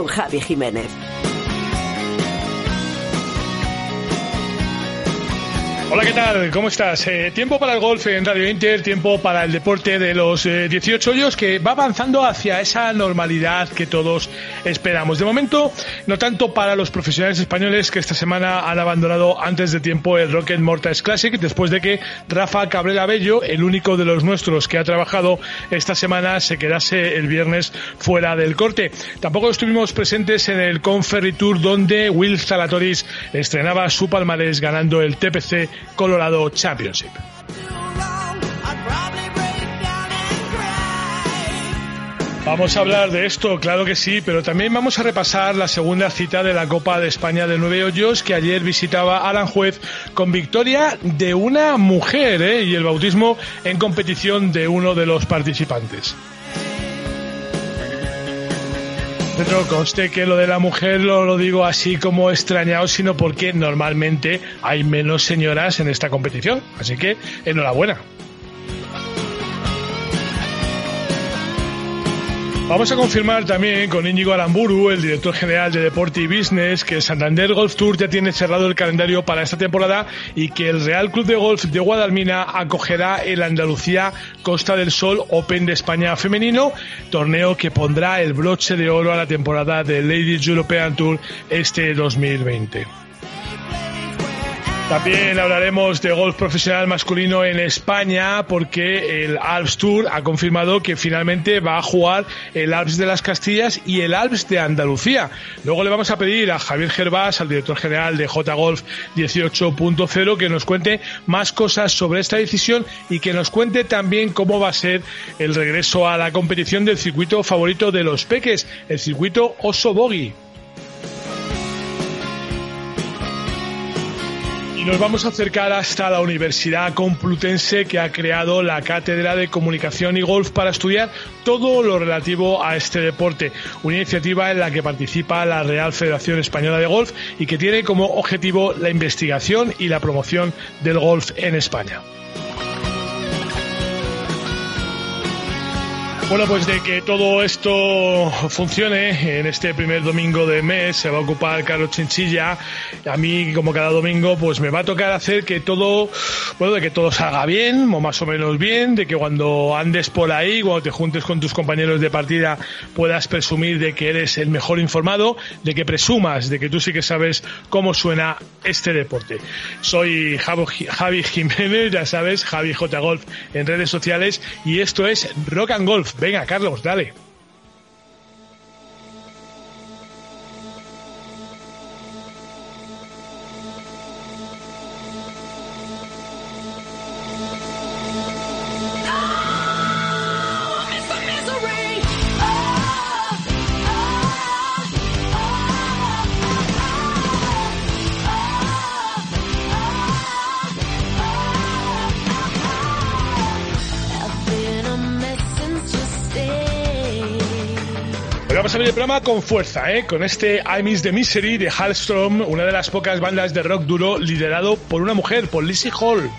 Con Javi Jiménez. Hola, ¿qué tal? ¿Cómo estás? Eh, tiempo para el golf en Radio Inter, tiempo para el deporte de los 18 eh, hoyos que va avanzando hacia esa normalidad que todos esperamos. De momento, no tanto para los profesionales españoles que esta semana han abandonado antes de tiempo el Rocket Mortals Classic, después de que Rafa Cabrera Bello, el único de los nuestros que ha trabajado esta semana, se quedase el viernes fuera del corte. Tampoco estuvimos presentes en el Conferry Tour donde Will Zalatoris estrenaba su palmarés ganando el TPC Colorado Championship. Vamos a hablar de esto, claro que sí, pero también vamos a repasar la segunda cita de la Copa de España de Nueve Hoyos que ayer visitaba Aranjuez con victoria de una mujer ¿eh? y el bautismo en competición de uno de los participantes. Pedro, conste que lo de la mujer lo, lo digo así como extrañado, sino porque normalmente hay menos señoras en esta competición. Así que enhorabuena. Vamos a confirmar también con Íñigo Aramburu, el director general de Deporte y Business, que Santander Golf Tour ya tiene cerrado el calendario para esta temporada y que el Real Club de Golf de Guadalmina acogerá el Andalucía Costa del Sol Open de España femenino, torneo que pondrá el broche de oro a la temporada del Ladies European Tour este 2020. También hablaremos de golf profesional masculino en España porque el Alps Tour ha confirmado que finalmente va a jugar el Alps de las Castillas y el Alps de Andalucía. Luego le vamos a pedir a Javier Gervás, al director general de J Golf 18.0, que nos cuente más cosas sobre esta decisión y que nos cuente también cómo va a ser el regreso a la competición del circuito favorito de los peques, el circuito Oso. Y nos vamos a acercar hasta la Universidad Complutense que ha creado la Cátedra de Comunicación y Golf para estudiar todo lo relativo a este deporte. Una iniciativa en la que participa la Real Federación Española de Golf y que tiene como objetivo la investigación y la promoción del golf en España. Bueno, pues de que todo esto funcione en este primer domingo de mes se va a ocupar Carlos Chinchilla. A mí, como cada domingo, pues me va a tocar hacer que todo, bueno, de que todo salga bien, o más o menos bien, de que cuando andes por ahí, cuando te juntes con tus compañeros de partida, puedas presumir de que eres el mejor informado, de que presumas de que tú sí que sabes cómo suena este deporte. Soy Javi Jiménez, ya sabes, Javi J Golf en redes sociales, y esto es Rock and Golf. Venga, Carlos, dale. Abrir el programa con fuerza, ¿eh? con este I Miss the Misery de Hallstrom, una de las pocas bandas de rock duro liderado por una mujer, por Lizzie Hall.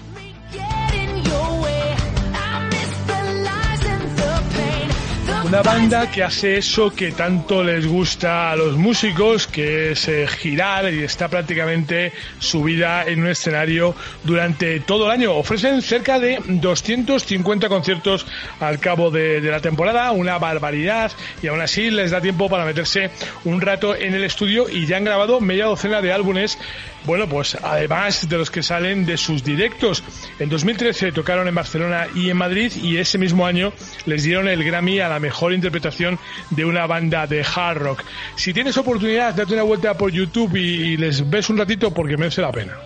Una banda que hace eso que tanto les gusta a los músicos, que es eh, girar y está prácticamente subida en un escenario durante todo el año. Ofrecen cerca de 250 conciertos al cabo de, de la temporada, una barbaridad, y aún así les da tiempo para meterse un rato en el estudio y ya han grabado media docena de álbumes bueno, pues además de los que salen de sus directos. En 2013 tocaron en Barcelona y en Madrid y ese mismo año les dieron el Grammy a la mejor interpretación de una banda de hard rock. Si tienes oportunidad, date una vuelta por YouTube y, les ves un ratito porque merece la pena.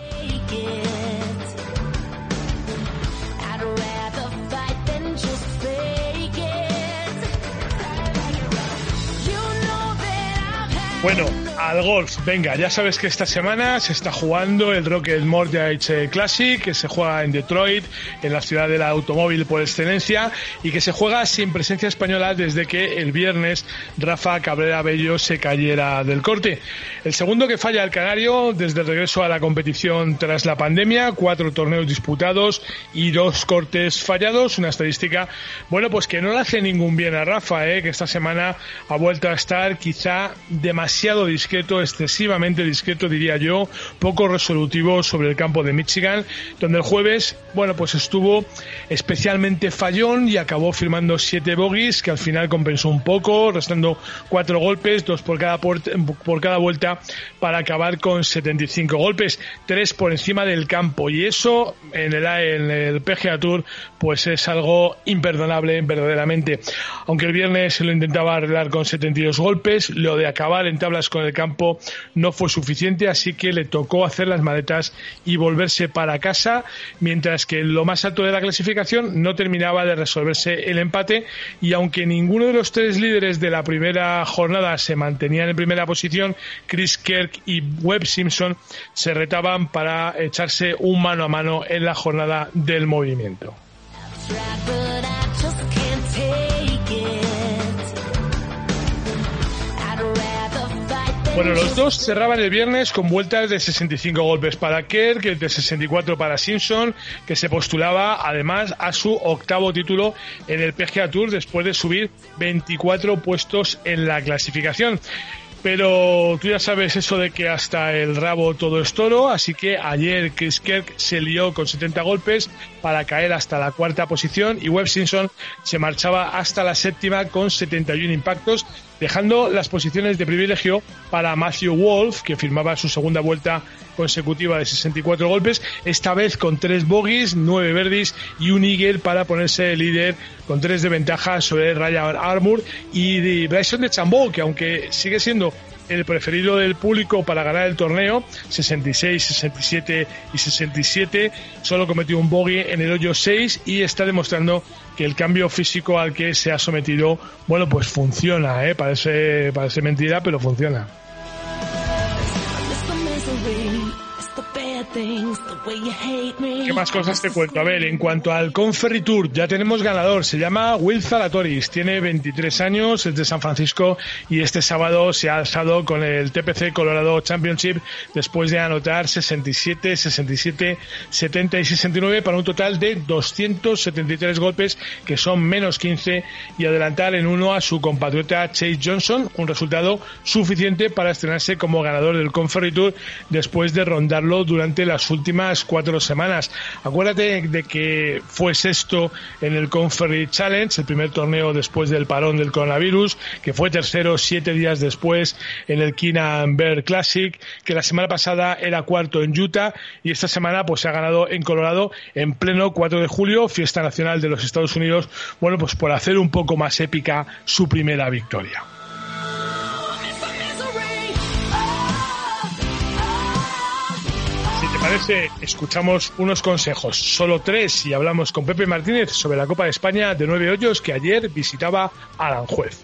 Bueno, al golf, venga, ya sabes que esta semana se está jugando el Rocket Mortgage Classic, que se juega en Detroit, en la ciudad del automóvil por excelencia, y que se juega sin presencia española desde que el viernes Rafa Cabrera Bello se cayera del corte. El segundo que falla el Canario desde el regreso a la competición tras la pandemia, cuatro torneos disputados y dos cortes fallados, una estadística, bueno, pues que no le hace ningún bien a Rafa, ¿eh? que esta semana ha vuelto a estar quizá demasiado demasiado discreto, excesivamente discreto diría yo, poco resolutivo sobre el campo de Michigan, donde el jueves, bueno, pues estuvo especialmente fallón y acabó firmando siete bogies, que al final compensó un poco, restando cuatro golpes, dos por cada, por, cada vuelta, para acabar con 75 golpes, tres por encima del campo. Y eso en el, en el PGA Tour, pues es algo imperdonable, verdaderamente. Aunque el viernes se lo intentaba arreglar con 72 golpes, lo de acabar en tablas con el campo no fue suficiente, así que le tocó hacer las maletas y volverse para casa, mientras que en lo más alto de la clasificación no terminaba de resolverse el empate y aunque ninguno de los tres líderes de la primera jornada se mantenían en primera posición, Chris Kirk y Webb Simpson se retaban para echarse un mano a mano en la jornada del movimiento. Bueno, los dos cerraban el viernes con vueltas de 65 golpes para Kerr, que de 64 para Simpson, que se postulaba además a su octavo título en el PGA Tour después de subir 24 puestos en la clasificación. Pero tú ya sabes eso de que hasta el rabo todo es toro, así que ayer Chris Kirk se lió con 70 golpes para caer hasta la cuarta posición y Webb Simpson se marchaba hasta la séptima con 71 impactos, dejando las posiciones de privilegio para Matthew Wolf, que firmaba su segunda vuelta consecutiva de 64 golpes, esta vez con tres bogies, nueve verdis y un eagle para ponerse líder con tres de ventaja sobre Ryan Armour y de Bryson de Chambó, que aunque sigue siendo el preferido del público para ganar el torneo, 66, 67 y 67, solo cometió un bogey en el hoyo 6 y está demostrando que el cambio físico al que se ha sometido, bueno, pues funciona, ¿eh? parece, parece mentira, pero funciona. ¿Qué más cosas te cuento? A ver, en cuanto al Conferry Tour, ya tenemos ganador. Se llama Will Zalatoris. Tiene 23 años, es de San Francisco y este sábado se ha alzado con el TPC Colorado Championship después de anotar 67, 67, 70 y 69 para un total de 273 golpes, que son menos 15, y adelantar en uno a su compatriota Chase Johnson, un resultado suficiente para estrenarse como ganador del Conferry Tour después de rondarlo durante las últimas cuatro semanas. Acuérdate de que fue sexto en el Conferry Challenge, el primer torneo después del parón del coronavirus, que fue tercero siete días después en el Keenan Bear Classic, que la semana pasada era cuarto en Utah y esta semana pues se ha ganado en Colorado en pleno 4 de julio, fiesta nacional de los Estados Unidos, bueno pues por hacer un poco más épica su primera victoria. Parece, escuchamos unos consejos, solo tres, y hablamos con Pepe Martínez sobre la Copa de España de nueve hoyos que ayer visitaba Aranjuez.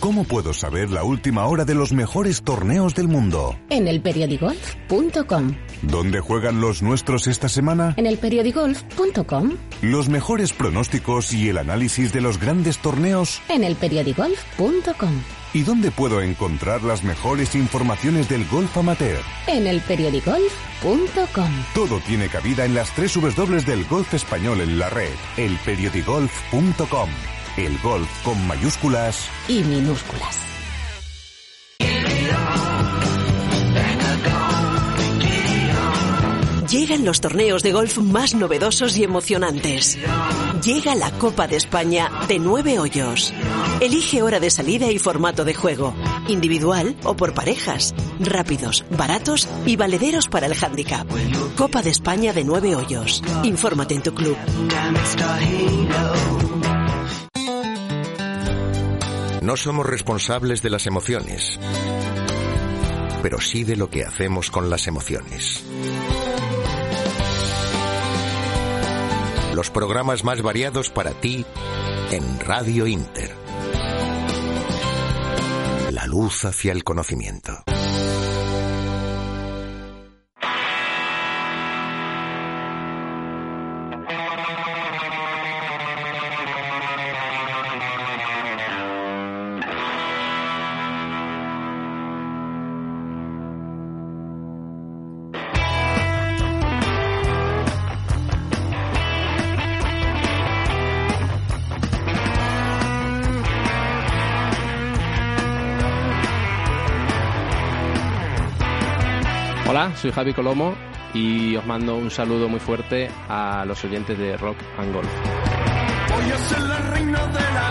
¿Cómo puedo saber la última hora de los mejores torneos del mundo? En elperiodigolf.com. ¿Dónde juegan los nuestros esta semana? En elperiodigolf.com. Los mejores pronósticos y el análisis de los grandes torneos? En elperiodigolf.com. ¿Y dónde puedo encontrar las mejores informaciones del golf amateur? En elperiodigolf.com. Todo tiene cabida en las tres W del golf español en la red. Elperiodigolf.com. El golf con mayúsculas y minúsculas. Llegan los torneos de golf más novedosos y emocionantes. Llega la Copa de España de nueve hoyos. Elige hora de salida y formato de juego, individual o por parejas, rápidos, baratos y valederos para el handicap. Copa de España de nueve hoyos. Infórmate en tu club. No somos responsables de las emociones, pero sí de lo que hacemos con las emociones. Los programas más variados para ti en Radio Inter. luz hacia el conocimiento. Soy Javi Colomo y os mando un saludo muy fuerte a los oyentes de Rock and Golf.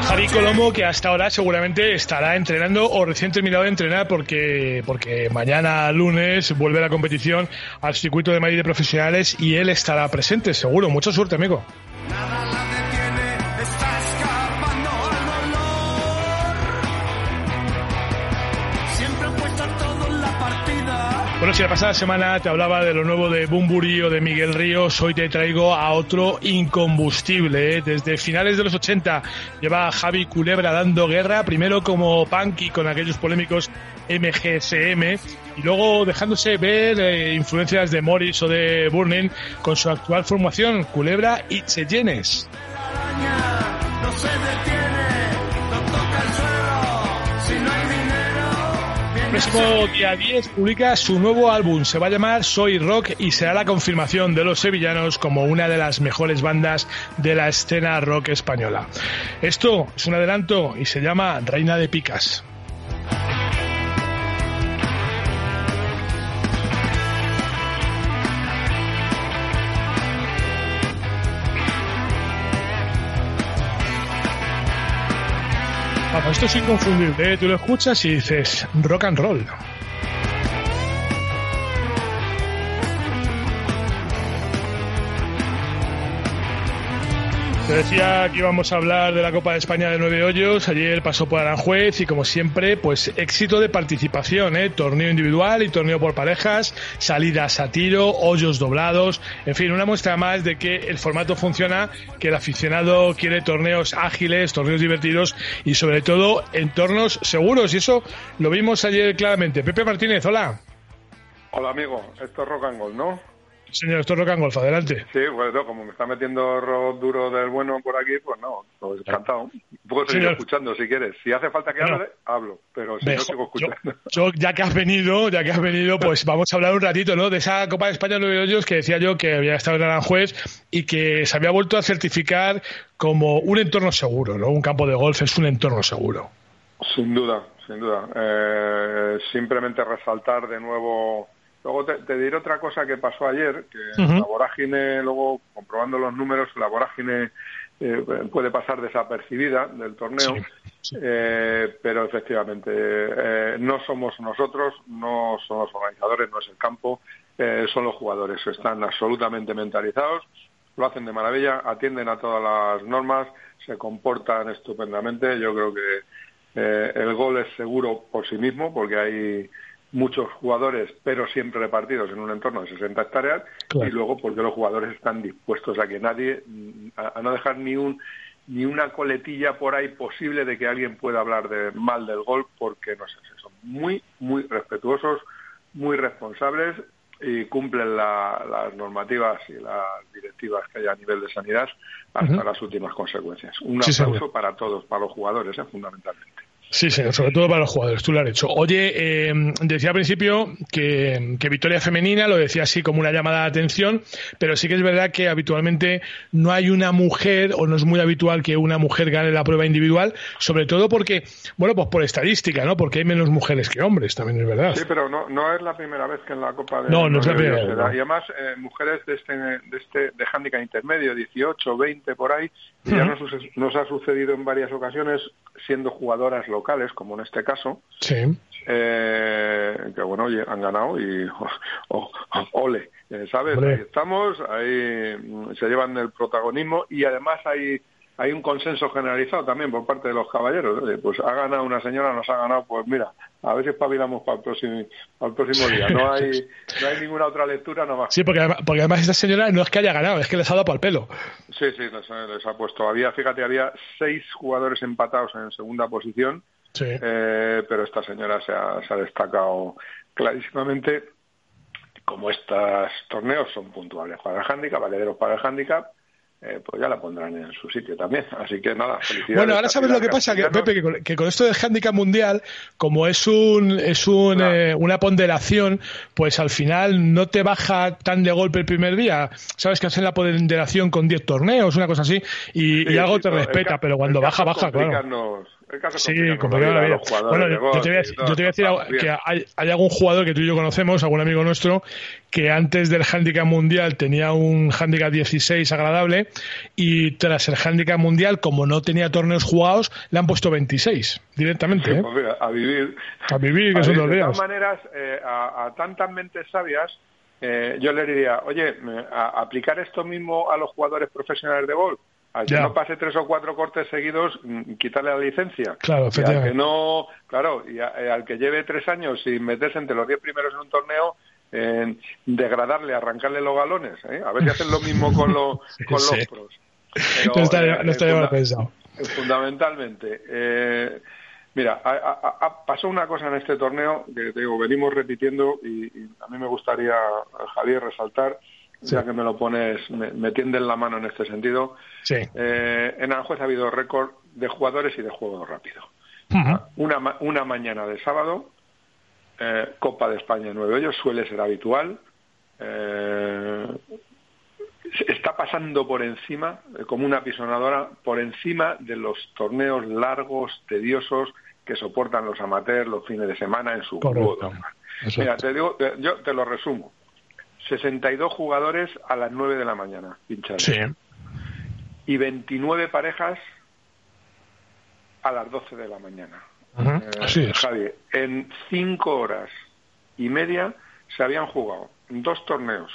Javi Colomo, que hasta ahora seguramente estará entrenando o recién terminado de entrenar porque, porque mañana lunes vuelve la competición al circuito de Madrid de profesionales y él estará presente, seguro. Mucha suerte, amigo. Bueno, si la pasada semana te hablaba de lo nuevo de Bumburi o de Miguel Ríos, hoy te traigo a otro incombustible. ¿eh? Desde finales de los 80 lleva Javi Culebra dando guerra, primero como punky con aquellos polémicos MGSM y luego dejándose ver eh, influencias de Morris o de Burning con su actual formación, Culebra y Cheyennes. Próximo día 10 publica su nuevo álbum. Se va a llamar Soy Rock y será la confirmación de los sevillanos como una de las mejores bandas de la escena rock española. Esto es un adelanto y se llama Reina de Picas. Esto es inconfundible. ¿eh? Tú lo escuchas y dices rock and roll. Decía que íbamos a hablar de la Copa de España de Nueve Hoyos. Ayer pasó por Aranjuez y, como siempre, pues éxito de participación, ¿eh? Torneo individual y torneo por parejas, salidas a tiro, hoyos doblados. En fin, una muestra más de que el formato funciona, que el aficionado quiere torneos ágiles, torneos divertidos y, sobre todo, entornos seguros. Y eso lo vimos ayer claramente. Pepe Martínez, hola. Hola, amigo. Esto es Rock and Gold, ¿no? Señor, esto es Rock and Golf, adelante. Sí, pues como me está metiendo rock duro del bueno por aquí, pues no, pues encantado. Puedo seguir escuchando si quieres. Si hace falta que hable, hablo, pero si no sigo escuchando. Yo, ya que has venido, ya que has venido, pues vamos a hablar un ratito, ¿no? De esa Copa de España de Nueve Hoyos que decía yo que había estado en Aranjuez y que se había vuelto a certificar como un entorno seguro, ¿no? Un campo de golf es un entorno seguro. Sin duda, sin duda. Eh, simplemente resaltar de nuevo Luego te, diré otra cosa que pasó ayer, que la vorágine, luego comprobando los números, la vorágine eh, puede pasar desapercibida del torneo, eh, pero efectivamente eh, no somos nosotros, no son los organizadores, no es el campo, son los jugadores, están absolutamente mentalizados, lo hacen de maravilla, atienden a todas las normas, se comportan estupendamente, yo creo que el gol es seguro por sí mismo, porque hay muchos jugadores, pero siempre repartidos en un entorno de 60 hectáreas, y luego porque los jugadores están dispuestos a que nadie, a, no dejar ni un ni una coletilla por ahí posible de que alguien pueda hablar de mal del gol, porque no sé, son muy, muy respetuosos, muy responsables y cumplen las normativas y las directivas que hay a nivel de sanidad hasta las últimas consecuencias. Un aplauso para todos, para los jugadores, ¿eh? fundamentalmente. Sí, señor, sobre todo para los jugadores, tú lo has hecho. Oye, eh, decía al principio que, que, victoria femenina, lo decía así como una llamada de atención, pero sí que es verdad que habitualmente no hay una mujer, o no es muy habitual que una mujer gane la prueba individual, sobre todo porque, bueno, pues por estadística, ¿no? Porque hay menos mujeres que hombres, también es verdad. Sí, pero no, no es la primera vez que en la Copa de No, no es la primera vez. Y además, eh, mujeres de este, de este, de handicap intermedio, 18, 20, por ahí, ya nos, nos ha sucedido en varias ocasiones siendo jugadoras locales, como en este caso, eh, que bueno, han ganado y ole, eh, ¿sabes? Ahí estamos, ahí mm, se llevan el protagonismo y además hay hay un consenso generalizado también por parte de los caballeros. Pues ha ganado una señora, nos ha ganado, pues mira, a ver si espabilamos para el próximo, para el próximo día. No hay, no hay ninguna otra lectura nomás. Sí, porque, porque además esta señora no es que haya ganado, es que les ha dado para el pelo. Sí, sí, les, ha puesto. Había, fíjate, había seis jugadores empatados en segunda posición eh, pero esta señora se ha, se ha destacado clarísimamente como estos torneos son puntuales para el handicap, valederos para el handicap, eh, pues ya la pondrán en su sitio también. Así que nada, felicidades. Bueno, ahora sabes lo que pasa, que, Pepe, que con, esto del handicap mundial, como es un es un, eh, una ponderación, pues al final no te baja tan de golpe el primer día. Sabes que hacen la ponderación con 10 torneos, una cosa así, y, algo te respeta, pero cuando baja, baja, claro sí, complicado la vida. Bueno, yo te, voy a, decir que hay, algún jugador que tú y yo conocemos, algún amigo nuestro, que antes del handicap mundial tenía un handicap 16 agradable y tras el handicap mundial, como no tenía torneos jugados, le han puesto 26 directamente. ¿eh? Pues a vivir. A vivir, que son dos días. De todas maneras, eh, a, tantas mentes sabias, eh, yo le diría, oye, a, aplicar esto mismo a los jugadores profesionales de golf al que no pase tres o cuatro cortes seguidos, mm, quitarle la licencia. Claro, efectivamente. al que no, claro, y eh, al que lleve tres años sin meterse entre los diez primeros en un torneo, en degradarle, arrancarle los galones. ¿eh? A ver si hacen lo mismo con, los con los pros. no estaría, no mal pensado. Fundamentalmente. Eh, mira, ha, pasó una cosa en este torneo que digo, venimos repitiendo y, y a mí me gustaría, Javier, resaltar ya que me lo pones, me, me tienden la mano en este sentido. Sí. Eh, en Aranjuez ha habido récord de jugadores y de juego rápido. una, una mañana de sábado, eh, Copa de España en nueve hoyos, suele ser habitual. Eh, está pasando por encima, como una pisonadora, por encima de los torneos largos, tediosos que soportan los amateurs los fines de semana en su grupo. Mira, te digo, yo te lo resumo. 62 jugadores a las 9 de la mañana pinchados. Sí. Y 29 parejas a las 12 de la mañana. Eh, Javier, en 5 horas y media se habían jugado dos torneos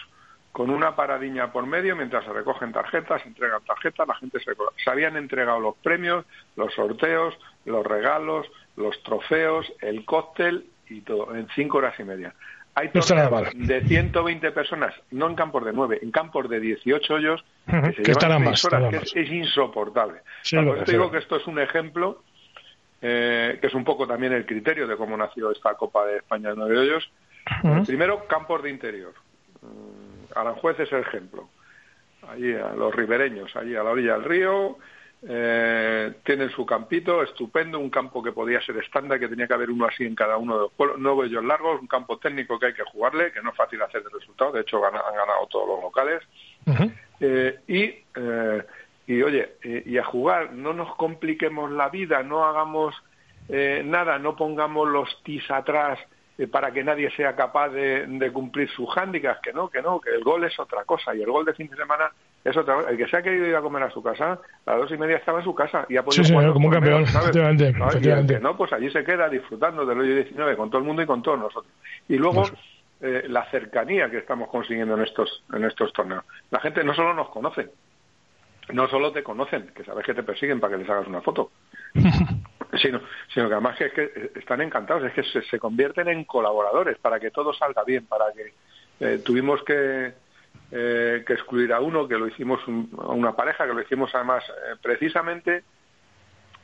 con una paradiña por medio mientras se recogen tarjetas, se entregan tarjetas, la gente se... Se habían entregado los premios, los sorteos, los regalos, los trofeos, el cóctel y todo, en cinco horas y media. Hay torneos de 120 personas, no en campos de 9, en campos de 18 hoyos, que, se llevan horas, que es, insoportable. digo que esto es un ejemplo, eh, que es un poco también el criterio de cómo nació esta Copa de España de 9 hoyos. Primero, campos de interior. Mm, Aranjuez es el ejemplo. Allí a los ribereños, allí a la orilla del río, eh, tienen su campito estupendo, un campo que podía ser estándar, que tenía que haber uno así en cada uno de los pueblos, no ellos largos, un campo técnico que hay que jugarle, que no es fácil hacer el resultado, de hecho han ganado todos los locales. Eh, y, eh, y oye, y a jugar, no nos compliquemos la vida, no hagamos nada, no pongamos los tis atrás para que nadie sea capaz de, de cumplir sus hándicaps, que no, que no, que el gol es otra cosa y el gol de fin de semana es otra El que se ha querido ir a comer a su casa, a las dos y media estaba en su casa y ha podido sí, jugar como un campeón, efectivamente. ¿No? no, pues allí se queda disfrutando del hoyo 19 con todo el mundo y con todos nosotros. Y luego eh, la cercanía que estamos consiguiendo en estos, en estos torneos. La gente no solo nos conoce, no solo te conocen, que sabes que te persiguen para que les hagas una foto, sino, sino que además es que están encantados, es que se, se convierten en colaboradores para que todo salga bien, para que eh, tuvimos que eh, que excluir a uno, que lo hicimos a una pareja, que lo hicimos además eh, precisamente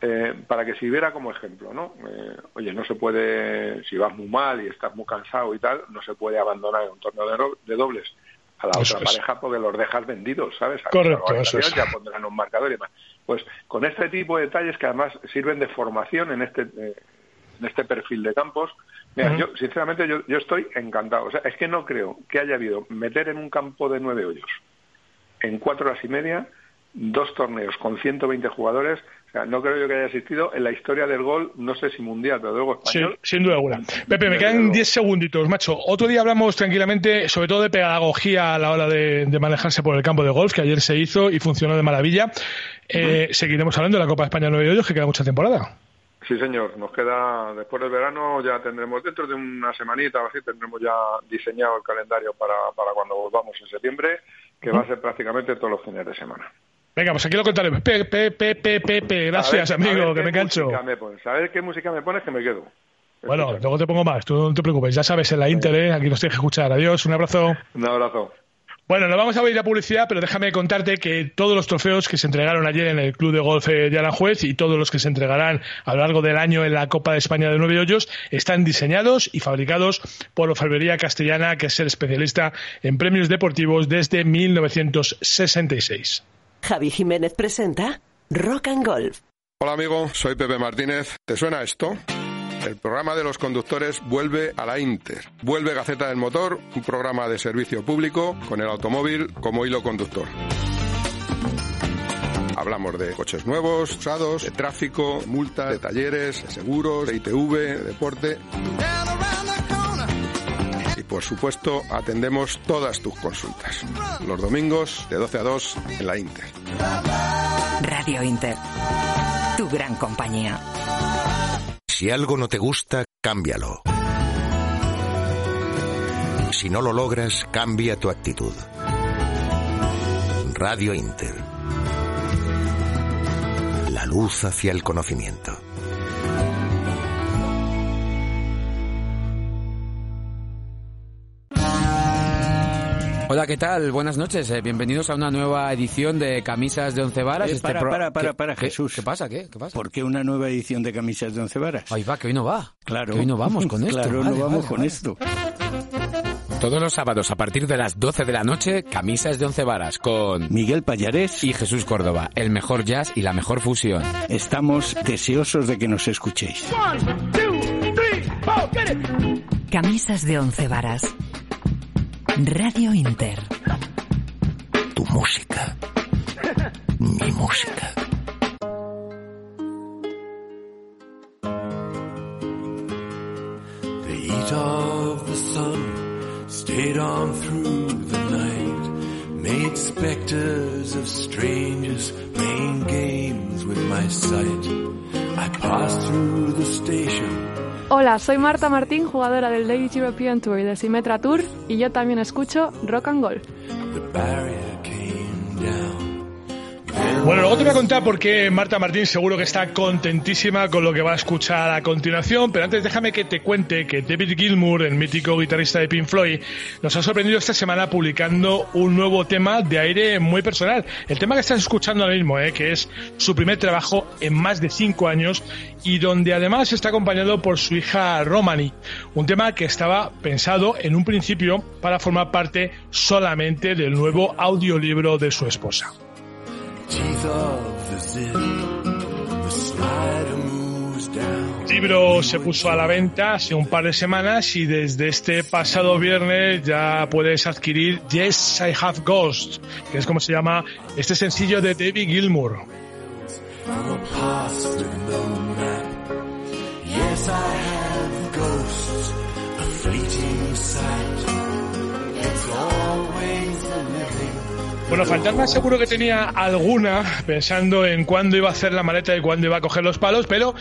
eh, para que sirviera como ejemplo, ¿no? oye, no se puede, si vas muy mal y estás muy cansado y tal, no se puede abandonar en un torneo de, dobles a la otra pareja porque los dejas vendidos, ¿sabes? Correcto, eso es. Ya pondrán un marcador y demás. Pues con este tipo de detalles que además sirven de formación en este, en este perfil de campos, Mira, yo sinceramente yo, yo estoy encantado. O sea, es que no creo que haya habido meter en un campo de nueve hoyos en cuatro horas y media dos torneos con 120 jugadores. O sea, no creo yo que haya existido en la historia del gol, no sé si mundial, pero luego español. Sí, sin duda alguna. Pepe, me quedan 10 segunditos, macho. Otro día hablamos tranquilamente, sobre todo de pedagogía a la hora de, manejarse por el campo de golf, que ayer se hizo y funcionó de maravilla. Eh, seguiremos hablando de la Copa de España 9 hoyos, que queda mucha temporada. Sí, señor. Nos queda, después del verano, ya tendremos, dentro de una semanita o así, tendremos ya diseñado el calendario para, para cuando volvamos en septiembre, que va a ser prácticamente todos los fines de semana. Venga, pues aquí lo contaremos. Pepe, Pepe, Pepe, gracias, amigo, que me cancho. Me pones. A ver qué música me pones que me quedo. Bueno, luego te pongo más, tú no te preocupes. Ya sabes, en la Inter, ¿eh? aquí nos tienes que escuchar. Adiós, un abrazo. Un abrazo. Bueno, nos vamos a oír la publicidad, pero déjame contarte que todos los trofeos que se entregaron ayer en el Club de Golf de Aranjuez y todos los que se entregarán a lo largo del año en la Copa de España de Nueve Hoyos están diseñados y fabricados por Orfebrería Castellana, que es el especialista en premios deportivos desde 1966. Javi Jiménez presenta Rock and Golf. Hola amigo, soy Pepe Martínez. ¿Te suena esto? El programa de los conductores vuelve a la Inter. Vuelve Gaceta del Motor, un programa de servicio público con el automóvil como hilo conductor. Hablamos de coches nuevos, usados, de tráfico, multas, de talleres, de seguros, de ITV, de deporte. Y por supuesto, atendemos todas tus consultas. Los domingos de 12 a 2 en la Inter. Radio Inter. Tu gran compañía. Si algo no te gusta, cámbialo. Si no lo logras, cambia tu actitud. Radio Inter. La luz hacia el conocimiento. Hola, ¿qué tal? Buenas noches. eh, bienvenidos a una nueva edición de Camisas de Once Varas. Eh, para, para, para, ¿Qué- para, qué- Jesús. ¿Qué pasa? ¿Qué? ¿Qué pasa? ¿Por qué una nueva edición de Camisas de Once Varas? Ahí va, que hoy no va. Claro. Que hoy no vamos con esto. Claro, Vale, no vamos vale, con vale. esto. Todos los sábados a partir de las 12 de la noche, Camisas de Once Varas con Miguel Payarés. y Jesús Córdoba, el mejor jazz y la mejor fusión. Estamos deseosos de que nos escuchéis. Camisas de once varas. Radio Inter. Tu música. Mi música. The heat of the sun stayed on through the night, made specters of strangers playing games with my sight. I passed through the station. Hola, soy Marta Martín, jugadora del Ladies European Tour y de Symmetra Tour, y yo también escucho Rock and Golf. Bueno, luego te voy a contar por qué Marta Martín seguro que está contentísima con lo que va a escuchar a continuación, pero antes déjame que te cuente que David Gilmour, el mítico guitarrista de Pink Floyd, nos ha sorprendido esta semana publicando un nuevo tema de aire muy personal. El tema que estás escuchando ahora mismo, eh, que es su primer trabajo en más de cinco años y donde además está acompañado por su hija Romani. Un tema que estaba pensado en un principio para formar parte solamente del nuevo audiolibro de su esposa. El libro se puso a la venta hace un par de semanas y desde este pasado viernes ya puedes adquirir Yes, I Have Ghost, que es como se llama este sencillo de David Gilmour. Yes, I have Bueno, Fantasma seguro que tenía alguna pensando en cuándo iba a hacer la maleta y cuándo iba a coger los palos, pero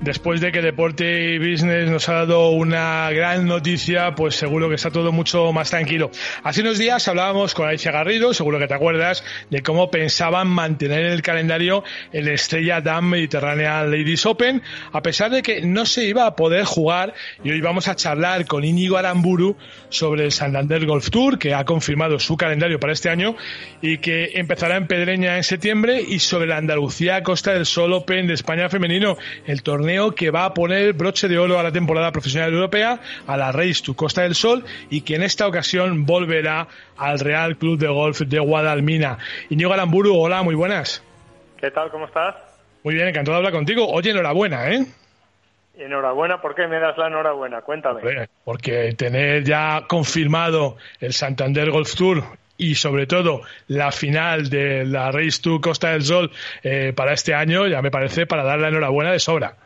después de que Deporte y Business nos ha dado una gran noticia, pues seguro que está todo mucho más tranquilo. Hace unos días hablábamos con Alicia Garrido, seguro que te acuerdas, de cómo pensaban mantener en el calendario el Estrella Dam Mediterránea Ladies Open, a pesar de que no se iba a poder jugar, y hoy vamos a charlar con Íñigo Aramburu sobre el Santander Golf Tour, que ha confirmado su calendario para este año y que empezará en Pedreña en septiembre, y sobre la Andalucía Costa del Sol Open de España femenino, el torneo que va a poner broche de oro a la temporada profesional europea, a la Race to Costa del Sol, y que en esta ocasión volverá al Real Club de Golf de Guadalmina. Íñigo Aramburu, hola, muy buenas. ¿Qué tal? ¿Cómo estás? Muy bien, encantado de hablar contigo. Oye, enhorabuena, ¿eh? Enhorabuena, ¿por qué me das la enhorabuena? Cuéntame. Porque tener ya confirmado el Santander Golf Tour y sobre todo la final de la Race to Costa del Sol eh, para este año ya me parece para dar la enhorabuena de sobra.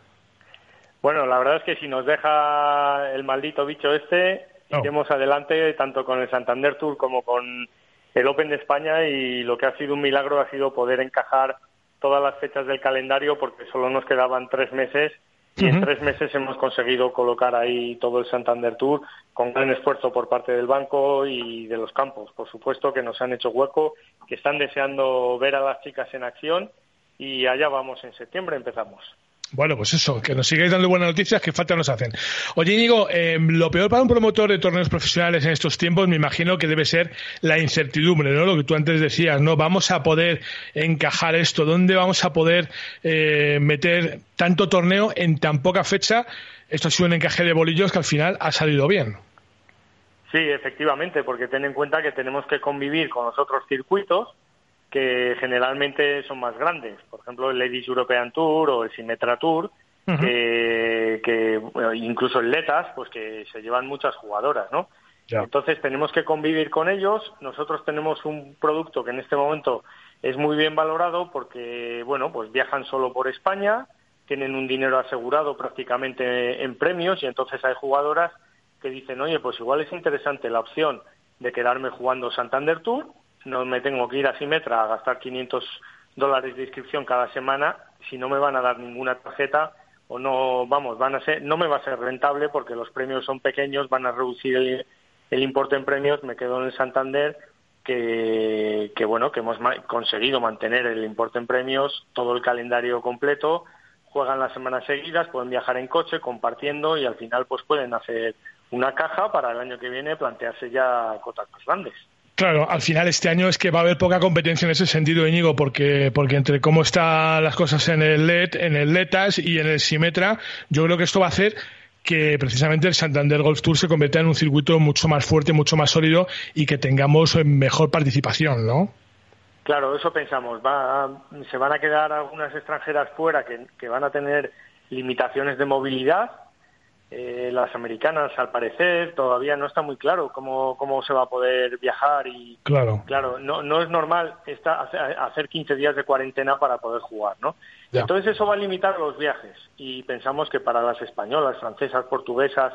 Bueno, la verdad es que si nos deja el maldito bicho este, No. iremos adelante tanto con el Santander Tour como con el Open de España y lo que ha sido un milagro ha sido poder encajar todas las fechas del calendario porque solo nos quedaban tres meses y en tres meses hemos conseguido colocar ahí todo el Santander Tour con gran esfuerzo por parte del banco y de los campos, por supuesto, que nos han hecho hueco, que están deseando ver a las chicas en acción y allá vamos en septiembre, empezamos. Bueno, pues eso, que nos sigáis dando buenas noticias, que falta nos hacen. Oye, Íñigo, eh, lo peor para un promotor de torneos profesionales en estos tiempos, me imagino que debe ser la incertidumbre, ¿no? Lo que tú antes decías, ¿no? Vamos a poder encajar esto, ¿dónde vamos a poder eh, meter tanto torneo en tan poca fecha? Esto ha sido un encaje de bolillos que al final ha salido bien. Sí, efectivamente, porque ten en cuenta que tenemos que convivir con los otros circuitos que generalmente son más grandes. Por ejemplo, el Ladies European Tour o el Symetra Tour, que, incluso el Letas, pues que se llevan muchas jugadoras, ¿no? Entonces tenemos que convivir con ellos. Nosotros tenemos un producto que en este momento es muy bien valorado porque, bueno, pues viajan solo por España, tienen un dinero asegurado prácticamente en premios y entonces hay jugadoras que dicen, oye, pues igual es interesante la opción de quedarme jugando Santander Tour no me tengo que ir a Simetra a gastar 500 dólares de inscripción cada semana si no me van a dar ninguna tarjeta o no, vamos, van a ser, no me va a ser rentable porque los premios son pequeños, van a reducir el, el importe en premios, me quedo en el Santander que, bueno, que hemos conseguido mantener el importe en premios, todo el calendario completo, juegan las semanas seguidas, pueden viajar en coche compartiendo y al final pues pueden hacer una caja para el año que viene plantearse ya cotas más grandes. Claro, al final este año es que va a haber poca competencia en ese sentido, Íñigo, porque, porque entre cómo están las cosas en el LED, en el LETAS y en el Simetra, yo creo que esto va a hacer que precisamente el Santander Golf Tour se convierta en un circuito mucho más fuerte, mucho más sólido y que tengamos mejor participación, ¿no? Claro, eso pensamos. Va, se van a quedar algunas extranjeras fuera que, que van a tener limitaciones de movilidad eh, las americanas, al parecer, todavía no está muy claro cómo, cómo se va a poder viajar y claro, claro no, no es normal esta, hacer 15 días de cuarentena para poder jugar, ¿no? Entonces eso va a limitar los viajes y pensamos que para las españolas, francesas, portuguesas,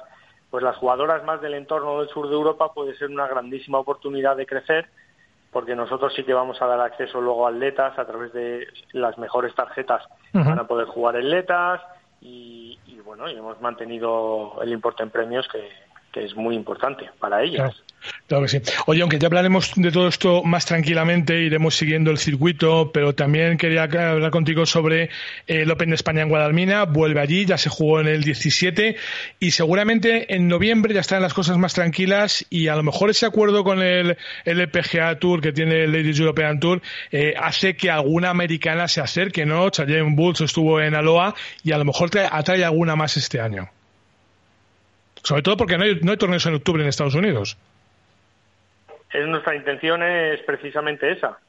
pues las jugadoras más del entorno del sur de Europa puede ser una grandísima oportunidad de crecer porque nosotros sí que vamos a dar acceso luego a atletas a través de las mejores tarjetas van a poder jugar atletas y, bueno, y hemos mantenido el importe en premios que, que es muy importante para ellas. Que sí. Oye, aunque ya hablaremos de todo esto más tranquilamente, iremos siguiendo el circuito, pero también quería hablar contigo sobre el Open de España en Guadalmina. Vuelve allí, ya se jugó en el 17 y seguramente en noviembre ya están las cosas más tranquilas y a lo mejor ese acuerdo con el, LPGA Tour que tiene el Ladies European Tour eh, hace que alguna americana se acerque, ¿no? Cheyenne Bulls estuvo en Aloha y a lo mejor atrae alguna más este año. Sobre todo porque no hay, no hay torneos en octubre en Estados Unidos. Es nuestra intención es precisamente esa,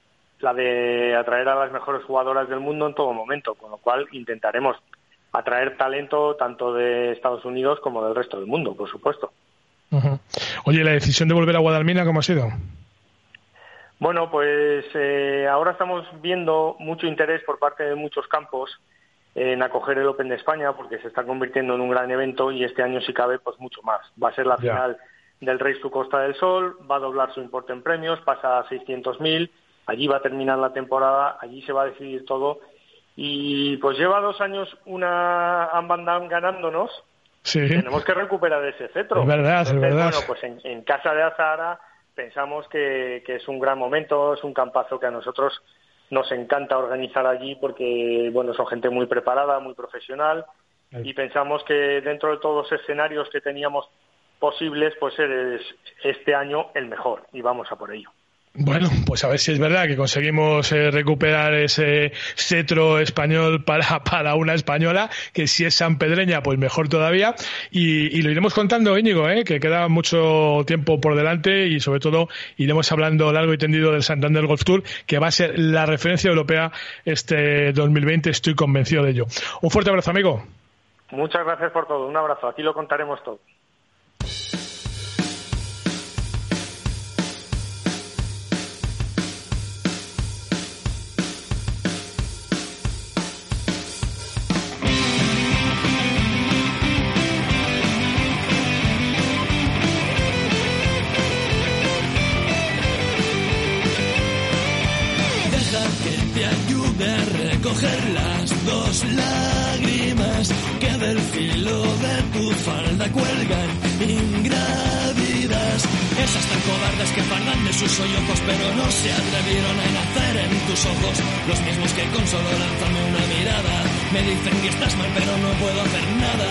la de atraer a las mejores jugadoras del mundo en todo momento, con lo cual intentaremos atraer talento tanto de Estados Unidos como del resto del mundo, por supuesto. Oye, ¿la decisión de volver a Guadalmina cómo ha sido? Bueno, pues eh, ahora estamos viendo mucho interés por parte de muchos campos en acoger el Open de España porque se está convirtiendo en un gran evento y este año si cabe pues mucho más. Va a ser la final del Race to Costa del Sol, va a doblar su importe en premios, pasa a 600.000, allí va a terminar la temporada, allí se va a decidir todo y pues lleva dos años una Ambandam ganándonos. Sí. Tenemos que recuperar ese cetro. Es verdad, es verdad. Bueno, pues en, casa de Azara pensamos que, que es un gran momento, es un campazo que a nosotros nos encanta organizar allí porque bueno son gente muy preparada, muy profesional y pensamos que dentro de todos los escenarios que teníamos posibles, pues es este año el mejor y vamos a por ello. Bueno, pues a ver si es verdad que conseguimos eh, recuperar ese cetro español para, para una española, que si es sanpedreña, pues mejor todavía. Y, lo iremos contando, Íñigo, ¿eh? que queda mucho tiempo por delante y sobre todo iremos hablando largo y tendido del Santander Golf Tour, que va a ser la referencia europea este 2020, estoy convencido de ello. Un fuerte abrazo, amigo. Muchas gracias por todo, un abrazo, aquí lo contaremos todo. Estás mal, pero no puedo hacer nada.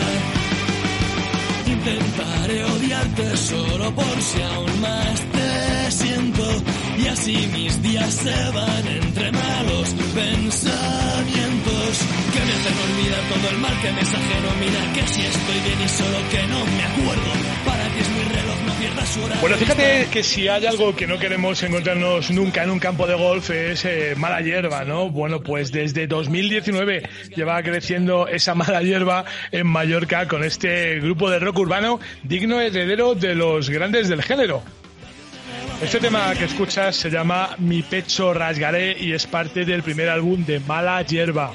Intentaré odiarte solo por si aún más te siento y así mis días se van entre malos pensamientos que me hacen olvidar todo el mal que me es ajeno. Mira que si estoy bien y solo que no me acuerdo para que Bueno, fíjate que si hay algo que no queremos encontrarnos nunca en un campo de golf es eh, mala hierba, ¿no? Bueno, pues desde 2019 lleva creciendo esa mala hierba en Mallorca con este grupo de rock urbano digno heredero de los grandes del género. Este tema que escuchas se llama Mi pecho rasgaré y es parte del primer álbum de Mala Hierba.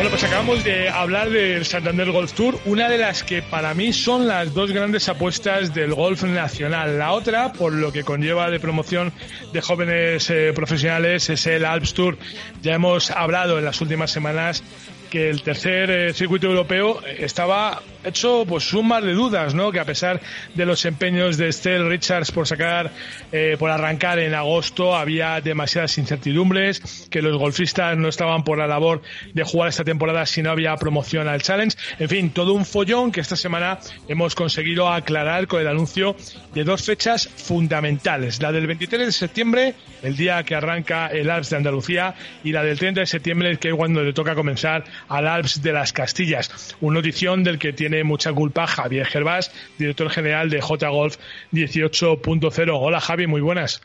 Bueno, pues acabamos de hablar del Santander Golf Tour, una de las que para mí son las dos grandes apuestas del golf nacional. La otra, por lo que conlleva de promoción de jóvenes eh, profesionales, es el Alps Tour. Ya hemos hablado en las últimas semanas que el tercer eh, circuito europeo estaba hecho pues un mar de dudas, ¿no? Que a pesar de los empeños de Estelle Richards por sacar, eh, por arrancar en agosto, había demasiadas incertidumbres, que los golfistas no estaban por la labor de jugar esta temporada si no había promoción al Challenge. En fin, todo un follón que esta semana hemos conseguido aclarar con el anuncio de dos fechas fundamentales. La del 23 de septiembre, el día que arranca el Alps de Andalucía, y la del 30 de septiembre, que es cuando le toca comenzar al Alps de las Castillas. Una notición del que tiene mucha culpa Javier Gervás, director general de J Golf 18.0. Hola Javi, muy buenas.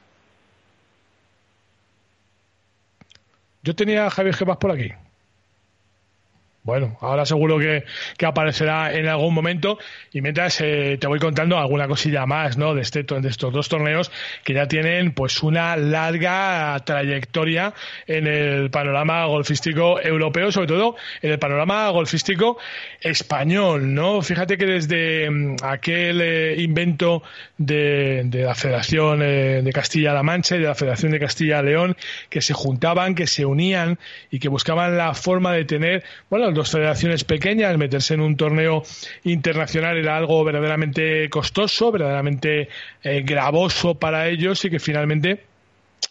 Yo tenía a Javier Gervás por aquí. Bueno, ahora seguro que, que, aparecerá en algún momento y mientras eh, te voy contando alguna cosilla más, ¿no? De, este, de estos dos torneos que ya tienen pues una larga trayectoria en el panorama golfístico europeo, sobre todo en el panorama golfístico español, ¿no? Fíjate que desde mm, aquel eh, invento de, de, la Federación eh, de Castilla-La Mancha y de la Federación de Castilla-León que se juntaban, que se unían y que buscaban la forma de tener, bueno, dos federaciones pequeñas, meterse en un torneo internacional era algo verdaderamente costoso, verdaderamente eh, gravoso para ellos y que finalmente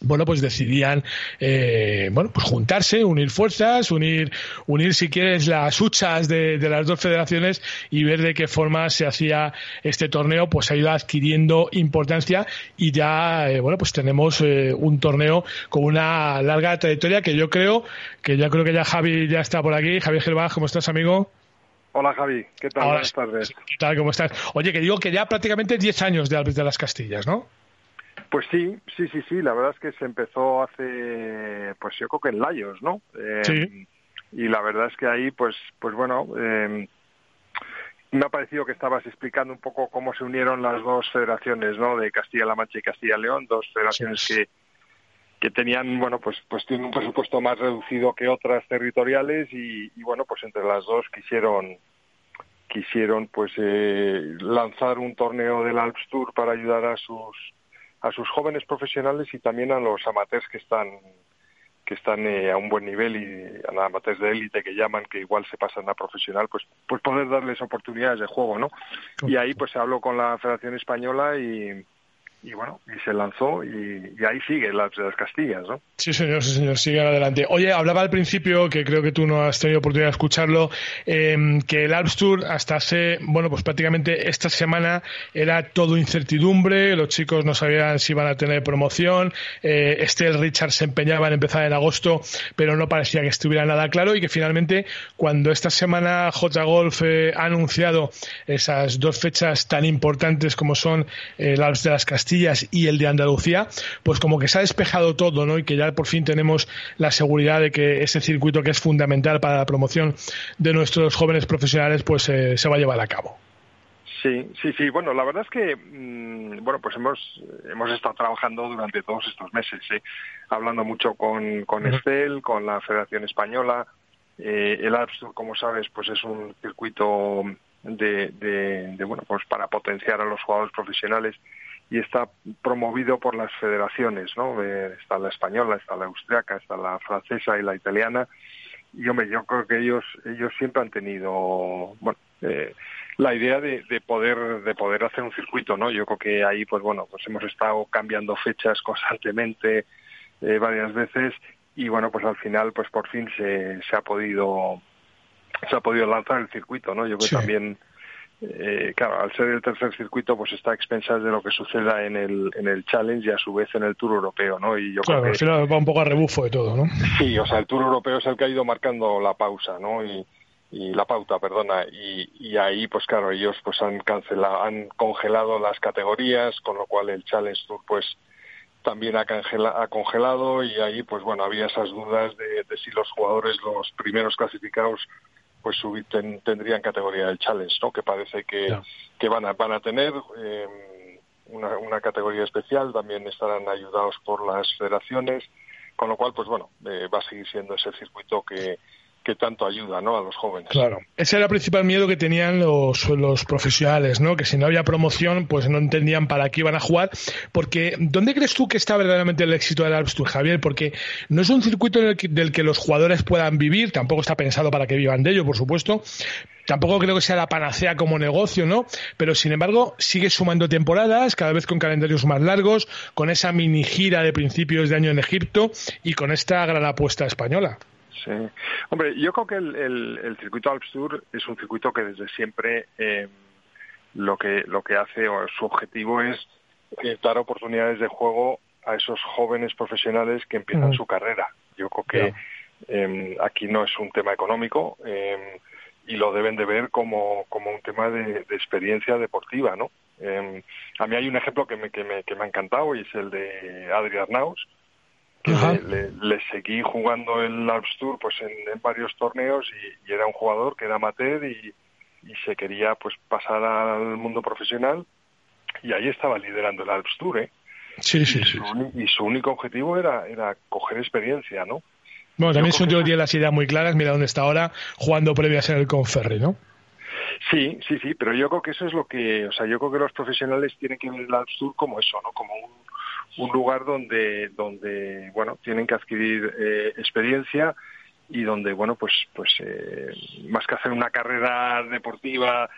bueno, pues decidían, eh, bueno, pues juntarse, unir fuerzas, unir, unir si quieres las huchas de, de, las dos federaciones y ver de qué forma se hacía este torneo, pues ha ido adquiriendo importancia y ya, eh, bueno, pues tenemos eh, un torneo con una larga trayectoria que yo creo, que ya creo que ya Javi ya está por aquí. Javier Gervás, ¿cómo estás, amigo? Hola Javi, ¿qué tal? Hola. Buenas tardes. ¿Qué tal? ¿Cómo estás? Oye, que digo que ya prácticamente 10 años de Alves de las Castillas, ¿no? Pues sí, sí, sí, sí. La verdad es que se empezó hace, pues yo creo que en Layos, ¿no? Eh, sí. Y la verdad es que ahí, pues, pues bueno, eh, me ha parecido que estabas explicando un poco cómo se unieron las dos federaciones, ¿no? De Castilla-La Mancha y Castilla-León, dos federaciones sí. que que tenían, bueno, pues, pues tienen un presupuesto más reducido que otras territoriales y, y bueno, pues entre las dos quisieron quisieron pues eh, lanzar un torneo del Alps Tour para ayudar a sus a sus jóvenes profesionales y también a los amateurs que están que están eh, a un buen nivel y a los amateurs de élite que llaman que igual se pasan a profesional pues pues poder darles oportunidades de juego no y ahí pues se habló con la Federación Española y y bueno, y se lanzó y, ahí sigue las las Castillas, ¿no? Sí, señor, sí, señor, sigue adelante. Oye, hablaba al principio, que creo que tú no has tenido oportunidad de escucharlo, eh, que el Alps Tour hasta hace, bueno, pues prácticamente esta semana era todo incertidumbre, los chicos no sabían si iban a tener promoción, eh, Estelle Richards se empeñaba en empezar en agosto, pero no parecía que estuviera nada claro y que finalmente cuando esta semana J Golf eh, ha anunciado esas dos fechas tan importantes como son el Alps de las Castillas, y el de Andalucía, pues como que se ha despejado todo, ¿no? Y que ya por fin tenemos la seguridad de que ese circuito que es fundamental para la promoción de nuestros jóvenes profesionales, pues eh, se va a llevar a cabo. Sí, sí, sí. Bueno, la verdad es que, mmm, bueno, pues hemos, hemos estado trabajando durante todos estos meses, ¿eh? hablando mucho con, con. Estel, con la Federación Española. Eh, el Alps Tour, como sabes, pues es un circuito de, de, de, bueno, pues para potenciar a los jugadores profesionales y está promovido por las federaciones, ¿no? Eh, está la española, está la austriaca, está la francesa y la italiana. Y hombre, yo creo que ellos ellos siempre han tenido, bueno, eh, la idea de, de, poder de poder hacer un circuito, ¿no? Yo creo que ahí, pues bueno, pues hemos estado cambiando fechas constantemente eh, varias veces y bueno, pues al final, pues por fin se, se ha podido se ha podido lanzar el circuito, ¿no? Yo creo que también eh, claro, al ser el tercer circuito, pues está a expensas de lo que suceda en el, en el Challenge y a su vez en el Tour Europeo, ¿no? Y yo claro, creo al final va un poco a rebufo de todo, ¿no? Sí, o sea, el Tour Europeo es el que ha ido marcando la pausa, ¿no? Y, y la pauta, perdona, y, y ahí, pues claro, ellos pues han cancelado, han congelado las categorías, con lo cual el Challenge Tour, pues también ha, congela, ha congelado y ahí, pues bueno, había esas dudas de, de si los jugadores, los primeros clasificados, pues subir, ten, tendrían categoría del challenge, ¿no? Que parece que, que van a van a tener eh, una, una, categoría especial, también estarán ayudados por las federaciones, con lo cual, pues bueno, eh, va a seguir siendo ese circuito que que tanto ayuda ¿no? a los jóvenes. Claro, ese era el principal miedo que tenían los, los profesionales, ¿no? que si no había promoción, pues no entendían para qué iban a jugar. Porque, ¿dónde crees tú que está verdaderamente el éxito del Alps Tour, Javier? Porque no es un circuito el que, del que los jugadores puedan vivir, tampoco está pensado para que vivan de ello, por supuesto. Tampoco creo que sea la panacea como negocio, ¿no? Pero sin embargo, sigue sumando temporadas, cada vez con calendarios más largos, con esa mini gira de principios de año en Egipto y con esta gran apuesta española. Sí. Hombre, yo creo que el, el, el, circuito Alps Tour es un circuito que desde siempre eh, lo que lo que hace o su objetivo es eh, dar oportunidades de juego a esos jóvenes profesionales que empiezan su carrera. Yo creo que yeah. eh, aquí no es un tema económico y lo deben de ver como, como un tema de, de experiencia deportiva, ¿no? a mí hay un ejemplo que me, que me, que me ha encantado y es el de Adri Arnaus, que le, le, le, seguí jugando el Alps Tour pues en, en varios torneos y, y, era un jugador que era amateur y, y, se quería pues pasar al mundo profesional y ahí estaba liderando el Alps Tour ¿eh? sí, sí, y, sí, su, y su único objetivo era era coger experiencia no bueno también es un tío que tiene las ideas muy claras. Mira dónde está ahora jugando previas en el Conferri no Sí, sí, sí, pero yo creo que eso es lo que, o sea, yo creo que los profesionales tienen que ver el Alps Tour como eso, ¿no? Como un, un lugar donde, donde bueno, tienen que adquirir eh, experiencia y donde, bueno, pues, pues eh, más que hacer una carrera deportiva,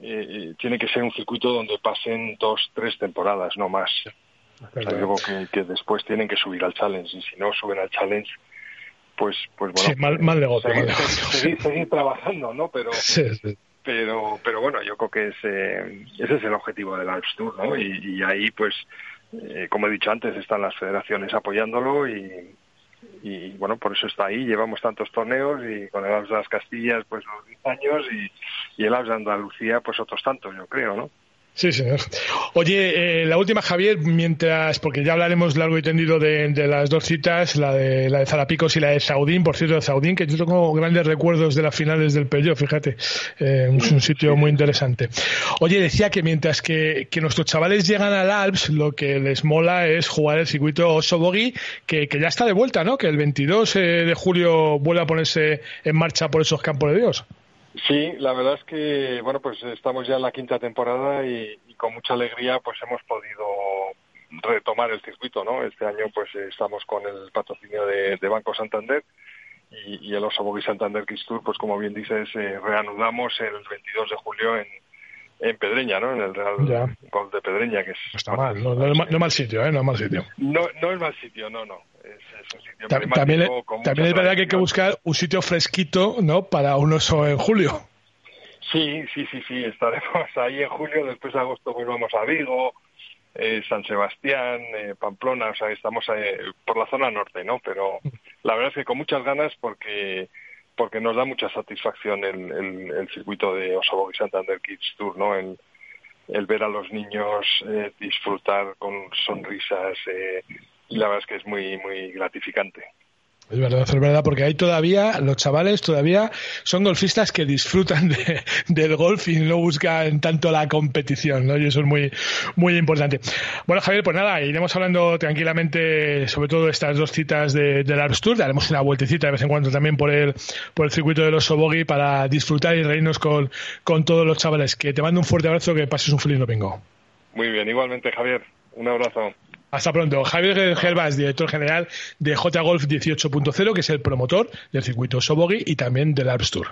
eh, tiene que ser un circuito donde pasen dos, tres temporadas, no más. O sea, que, que, después tienen que subir al challenge y si no suben al challenge, pues, pues bueno, sí, mal, mal negocio, seguir, mal seguir, seguir, trabajando, ¿no? Pero, sí, sí pero pero bueno yo creo que ese, ese es el objetivo del Alps Tour no y, y ahí pues eh, como he dicho antes están las federaciones apoyándolo y, y bueno por eso está ahí. Llevamos tantos torneos y con el Alps de las Castillas pues unos 10 años y, y el Alps de Andalucía pues otros tantos yo creo no Sí, señor. Oye, eh, la última, Javier, mientras, porque ya hablaremos largo y tendido de, de, las dos citas, la de la de Zarapicos y la de Saudín, por cierto, de Saudín, que yo tengo grandes recuerdos de las finales del Peugeot, fíjate, eh, es un sitio muy interesante. Oye, decía que mientras que, que, nuestros chavales llegan al Alps, lo que les mola es jugar el circuito Osobogui, que, que ya está de vuelta, ¿no? Que el 22 de julio vuelve a ponerse en marcha por esos campos de Dios. Sí, la verdad es que, bueno, pues estamos ya en la quinta temporada y, y, con mucha alegría pues hemos podido retomar el circuito, ¿no? Este año pues estamos con el patrocinio de, de Banco Santander y, y el Oso Santander Kids Tour, pues como bien dices, eh, reanudamos el 22 de julio en, en Pedreña, ¿no? En el Real ya. Gol de Pedreña, que es... No está mal, no, no, no, es mal sitio, ¿eh? No es mal sitio. No, no es mal sitio, no, no. Es, un sitio también, también es verdad que hay que buscar un sitio fresquito, ¿no? Para un oso en julio. Sí, sí, sí, sí, estaremos ahí en julio, después de agosto volvamos a Vigo, eh, San Sebastián, eh, Pamplona, o sea, estamos eh, por la zona norte, ¿no? Pero la verdad es que con muchas ganas porque porque nos da mucha satisfacción el, el, el circuito de Osobog y Santander Kids Tour, ¿no? El, el ver a los niños eh, disfrutar con sonrisas eh, y la verdad es que es muy muy gratificante. Es verdad, es verdad, porque hay todavía, los chavales todavía son golfistas que disfrutan de, del golf y no buscan tanto la competición, ¿no? Y eso es muy, muy importante. Bueno, Javier, pues nada, iremos hablando tranquilamente sobre todo estas dos citas de, del Alps Tour. Daremos una vueltecita de vez en cuando también por el, por el circuito de los Sobogi para disfrutar y reírnos con, con todos los chavales. Que te mando un fuerte abrazo, que pases un feliz domingo. Muy bien, igualmente Javier, un abrazo. Hasta pronto. Javier Gervas, director general de J Golf 18.0, que es el promotor del circuito Sobogi y también del Alps Tour.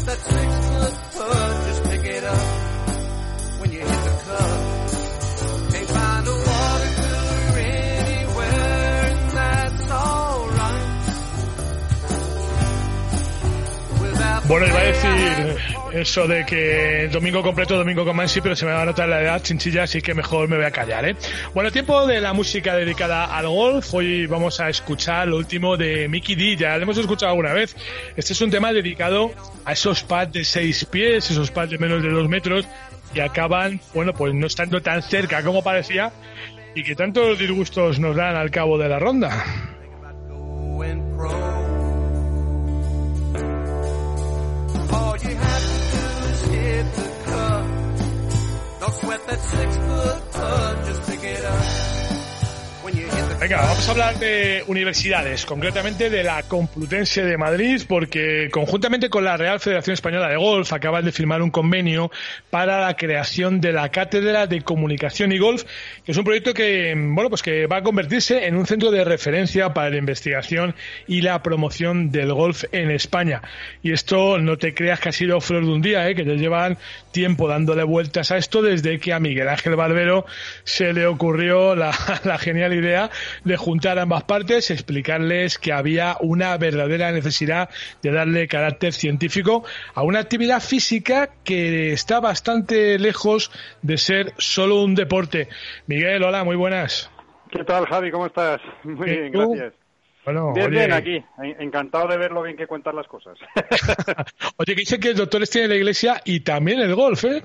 Don't sweat that six foot putt, just pick it up when you hit the cup. Can't find a water cooler anywhere, and that's alright. Without Bueno, iba a decir eso de que domingo completo, domingo con Mansi, pero se me va a notar la edad chinchilla, así que mejor me voy a callar, ¿eh? Bueno, tiempo de la música dedicada al golf. Hoy vamos a escuchar lo último de Mickey D. Ya lo hemos escuchado alguna vez. Este es un tema dedicado a esos pads de seis pies, esos pads de menos de dos metros, que acaban, bueno, pues no estando tan cerca como parecía y que tantos disgustos nos dan al cabo de la ronda. Venga, vamos a hablar de universidades, concretamente de la Complutense de Madrid, porque conjuntamente con la Real Federación Española de Golf acaban de firmar un convenio para la creación de la Cátedra de Comunicación y Golf, que es un proyecto que, bueno, pues que va a convertirse en un centro de referencia para la investigación y la promoción del golf en España. Y esto no te creas que ha sido flor de un día, ¿eh? que ya llevan tiempo dándole vueltas a esto desde que a Miguel Ángel Barbero se le ocurrió la, la genial idea de juntar ambas partes, explicarles que había una verdadera necesidad de darle carácter científico a una actividad física que está bastante lejos de ser solo un deporte. Miguel, hola, muy buenas. ¿Qué tal, Javi? ¿Cómo estás? Muy ¿Y bien, tú? gracias. Bueno, bien, oye, bien, aquí. En- Encantado de ver lo bien que cuentan las cosas. oye, que dice que el doctor tiene la iglesia y también el golf, ¿eh?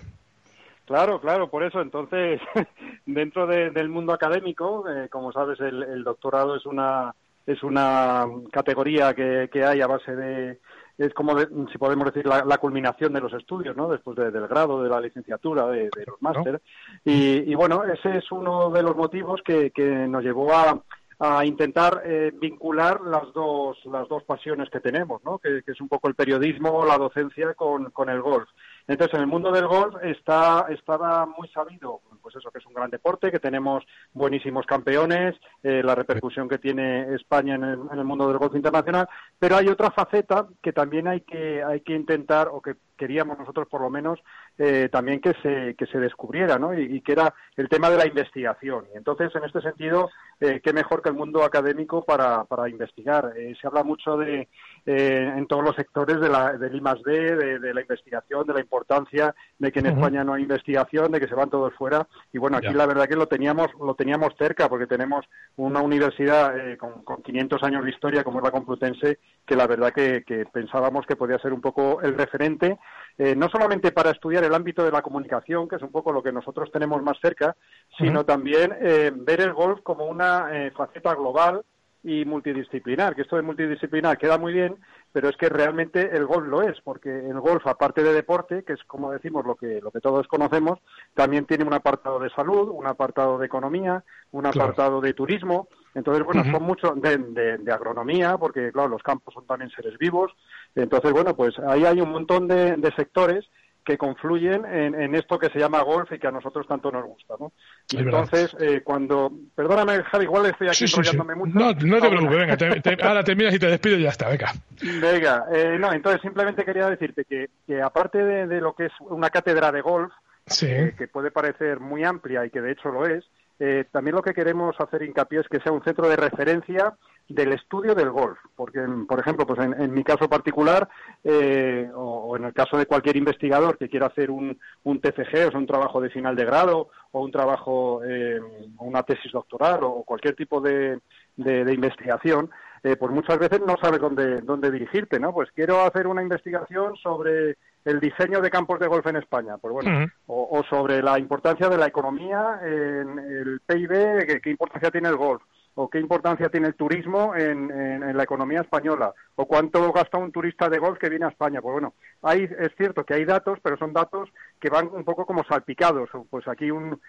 Claro, claro, por eso. Entonces, dentro de- del mundo académico, eh, como sabes, el, el doctorado es una es una categoría que, que hay a base de es como de- si podemos decir la, la culminación de los estudios, ¿no? Después de- del grado, de la licenciatura, de, de los máster. Y, y bueno, ese es uno de los motivos que, que nos llevó a, a intentar eh, vincular las dos las dos pasiones que tenemos, ¿no? Que, que es un poco el periodismo, la docencia con, con el golf. Entonces, en el mundo del golf está estaba muy sabido, pues eso, que es un gran deporte, que tenemos buenísimos campeones, eh, la repercusión que tiene España en el, en el mundo del golf internacional, pero hay otra faceta que también hay que hay que intentar o que queríamos nosotros por lo menos eh, también que se que se descubriera, ¿no? Y, y que era el tema de la investigación. Y entonces, en este sentido, eh, qué mejor que el mundo académico para, para investigar. Eh, se habla mucho de eh, en todos los sectores de la, del I D, de, de la investigación, de la importancia de que en. España no hay investigación, de que se van todos fuera. Y bueno, aquí Ya. la verdad que lo teníamos lo teníamos cerca porque tenemos una universidad eh, con, con 500 años de historia como es la Complutense, que la verdad que, que pensábamos que podía ser un poco el referente, eh, no solamente para estudiar el ámbito de la comunicación, que es un poco lo que nosotros tenemos más cerca, sino también eh, ver el golf como una eh, faceta global y multidisciplinar, que esto de multidisciplinar queda muy bien, pero es que realmente el golf lo es, porque el golf, aparte de deporte, que es como decimos lo que, lo que todos conocemos, también tiene un apartado de salud, un apartado de economía, un Claro. apartado de turismo, entonces, bueno, son muchos de, de- de agronomía, porque claro, los campos son también seres vivos, entonces, bueno, pues ahí hay un montón de, de sectores que confluyen en, en esto que se llama golf y que a nosotros tanto nos gusta, ¿no? Y entonces, eh, cuando... Perdóname, Javi, igual estoy aquí Sí, sí, sí. enrollándome mucho. No, no te preocupes, venga, te- te- ahora terminas y te despido y ya está, venga. Venga, eh, no, entonces simplemente quería decirte que, que aparte de, de lo que es una cátedra de golf, Sí. eh, que puede parecer muy amplia y que de hecho lo es, eh, también lo que queremos hacer hincapié es que sea un centro de referencia del estudio del golf, porque, por ejemplo, pues en, mi caso particular, eh, o, en el caso de cualquier investigador que quiera hacer un, un TFG, o sea, un trabajo de final de grado, o un trabajo, eh, una tesis doctoral, o cualquier tipo de, de, investigación, eh, pues muchas veces no sabes dónde, dónde dirigirte, ¿no? Pues quiero hacer una investigación sobre el diseño de campos de golf en España, pues bueno, o, sobre la importancia de la economía en el PIB, qué importancia tiene el golf, o qué importancia tiene el turismo en, la economía española, o cuánto gasta un turista de golf que viene a España. Pues bueno, hay, es cierto que hay datos, pero son datos que van un poco como salpicados. Pues aquí un,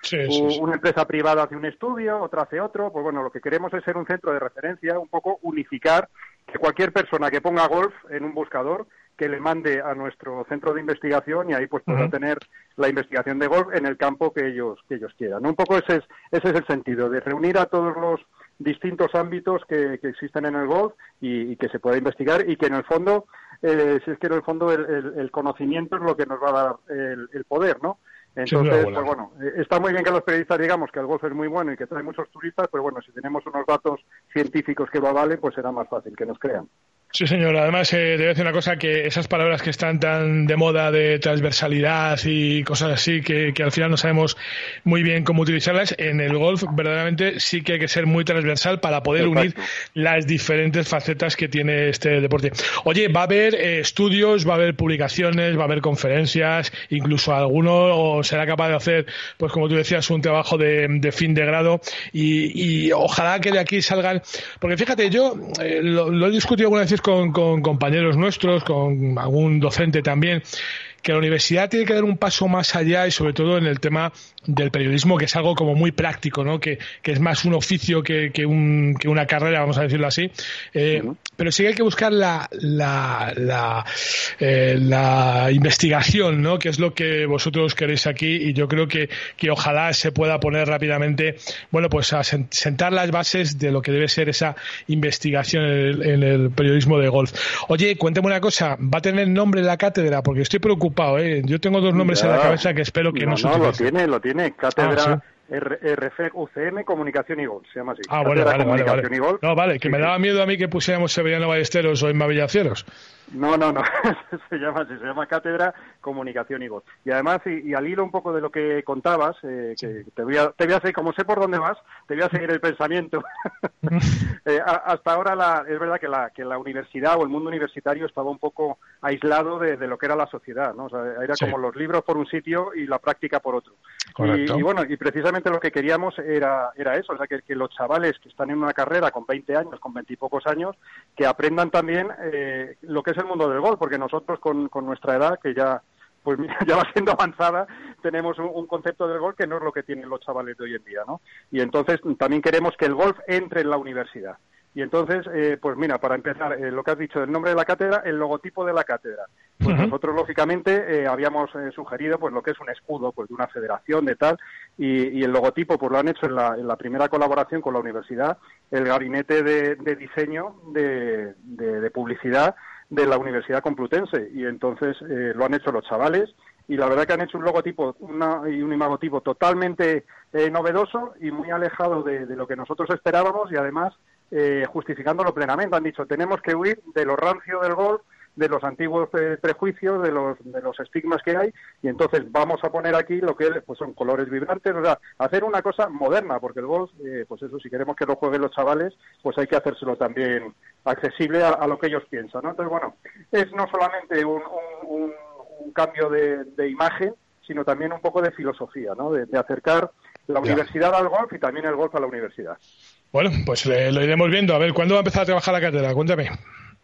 una empresa privada hace un estudio, otra hace otro. Pues bueno, lo que queremos es ser un centro de referencia, un poco unificar, que cualquier persona que ponga golf en un buscador que le mande a nuestro centro de investigación y ahí pues podrá tener la investigación de golf en el campo que ellos que ellos quieran. Un poco ese es, ese es el sentido de reunir a todos los distintos ámbitos que, existen en el golf y, que se pueda investigar y que en el fondo, eh, si es que en el fondo el, conocimiento es lo que nos va a dar el, poder, ¿no? Entonces, pues bueno, eh, está muy bien que los periodistas digamos que el golf es muy bueno y que trae muchos turistas, pero bueno, si tenemos unos datos científicos que lo avalen, pues será más fácil que nos crean. Sí, señor. Además, eh, te voy a decir una cosa, que esas palabras que están tan de moda de transversalidad y cosas así, que, al final no sabemos muy bien cómo utilizarlas, en el golf verdaderamente sí que hay que ser muy transversal para poder unir las diferentes facetas que tiene este deporte. Oye, va a haber eh, estudios, va a haber publicaciones, va a haber conferencias, incluso alguno será capaz de hacer, pues como tú decías, un trabajo de, fin de grado y, ojalá que de aquí salgan, porque fíjate, yo eh, lo, lo he discutido alguna vez con, con compañeros nuestros, con algún docente también, que la universidad tiene que dar un paso más allá y sobre todo en el tema del periodismo, que es algo como muy práctico, ¿no? que, que es más un oficio que, que, un, que, una carrera, vamos a decirlo así. Eh, pero sí que hay que buscar la, la, la, eh, la, investigación, ¿no? que es lo que vosotros queréis aquí y yo creo que, que ojalá se pueda poner rápidamente, bueno, pues a sentar las bases de lo que debe ser esa investigación en el, en el periodismo de golf. Oye, cuénteme una cosa, ¿va a tener nombre la cátedra? Porque estoy preocupado, ¿eh? Yo tengo dos nombres en la cabeza que espero que no, no se No, lo tiene, lo tiene cátedra ah, RF UCM Comunicación y Gol, se llama así. Ah, bueno, vale, vale, No, vale, que me daba miedo a mí que pusiéramos Sevillano Ballesteros o Inma Villacieros. No, no, no, se llama así, se llama Cátedra Comunicación y Voz. Y además, y, al hilo un poco de lo que contabas, eh, que te voy, a, te voy a hacer, como sé por dónde vas, te voy a seguir el pensamiento. Eh, hasta ahora la, es verdad que la, que la universidad o el mundo universitario estaba un poco aislado de, lo que era la sociedad, ¿no? O sea, era como los libros por un sitio y la práctica por otro. Y, bueno, y precisamente lo que queríamos era, era eso, o sea, que, que, los chavales que están en una carrera con 20 años, con 20 y pocos años, que aprendan también eh, lo que es el mundo del golf, porque nosotros con, con nuestra edad, que ya pues ya va siendo avanzada, tenemos un, concepto del golf que no es lo que tienen los chavales de hoy en día, ¿no? Y entonces también queremos que el golf entre en la universidad. Y entonces, eh, pues mira, para empezar, eh, lo que has dicho, el nombre de la cátedra, el logotipo de la cátedra. Pues nosotros, lógicamente, eh, habíamos sugerido pues lo que es un escudo pues de una federación, de tal, y, el logotipo pues lo han hecho en la, primera colaboración con la universidad, el gabinete de, diseño de, de, publicidad de la Universidad Complutense. Y entonces lo han hecho los chavales y la verdad que han hecho un logotipo una, y un imagotipo totalmente novedoso y muy alejado de, lo que nosotros esperábamos y además eh, justificándolo plenamente. Han dicho, tenemos que huir de lo rancio del golf, de los antiguos eh, prejuicios, de los, de los estigmas que hay, y entonces vamos a poner aquí lo que pues son colores vibrantes, o sea, hacer una cosa moderna, porque el golf, eh, pues eso, si queremos que lo jueguen los chavales, pues hay que hacérselo también accesible a, lo que ellos piensan, ¿no? Entonces, bueno, es no solamente un, un, cambio de, imagen, sino también un poco de filosofía, ¿no? De, acercar la universidad al golf y también el golf a la universidad. Bueno, pues lo iremos viendo. A ver, ¿cuándo va a empezar a trabajar la cátedra? Cuéntame.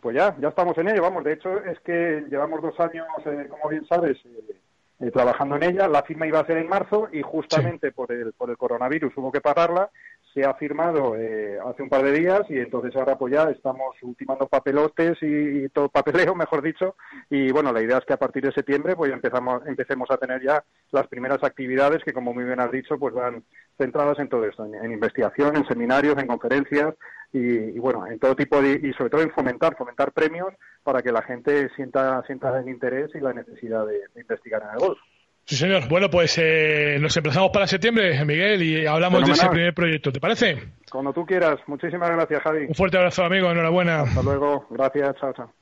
Pues ya, ya estamos en ello. Vamos, de hecho, es que llevamos dos años, eh, como bien sabes, eh, eh, trabajando en ella. La firma iba a ser en marzo y justamente por, el, por el coronavirus hubo que pararla se ha firmado eh, hace un par de días y entonces ahora pues ya estamos ultimando papelotes y, todo papeleo, mejor dicho, y bueno, la idea es que a partir de septiembre pues empezamos, empecemos a tener ya las primeras actividades que como muy bien has dicho pues van centradas en todo esto, en, investigación, en seminarios, en conferencias y, bueno, en todo tipo de, y sobre todo en fomentar, fomentar premios para que la gente sienta, sienta el interés y la necesidad de, investigar en el golf. Sí, señor. Bueno, pues eh, nos emplazamos para septiembre, Miguel, y hablamos de ese primer proyecto. ¿Te parece? Cuando tú quieras. Muchísimas gracias, Javi. Un fuerte abrazo, amigo. Enhorabuena. Hasta luego. Gracias. Chao, chao.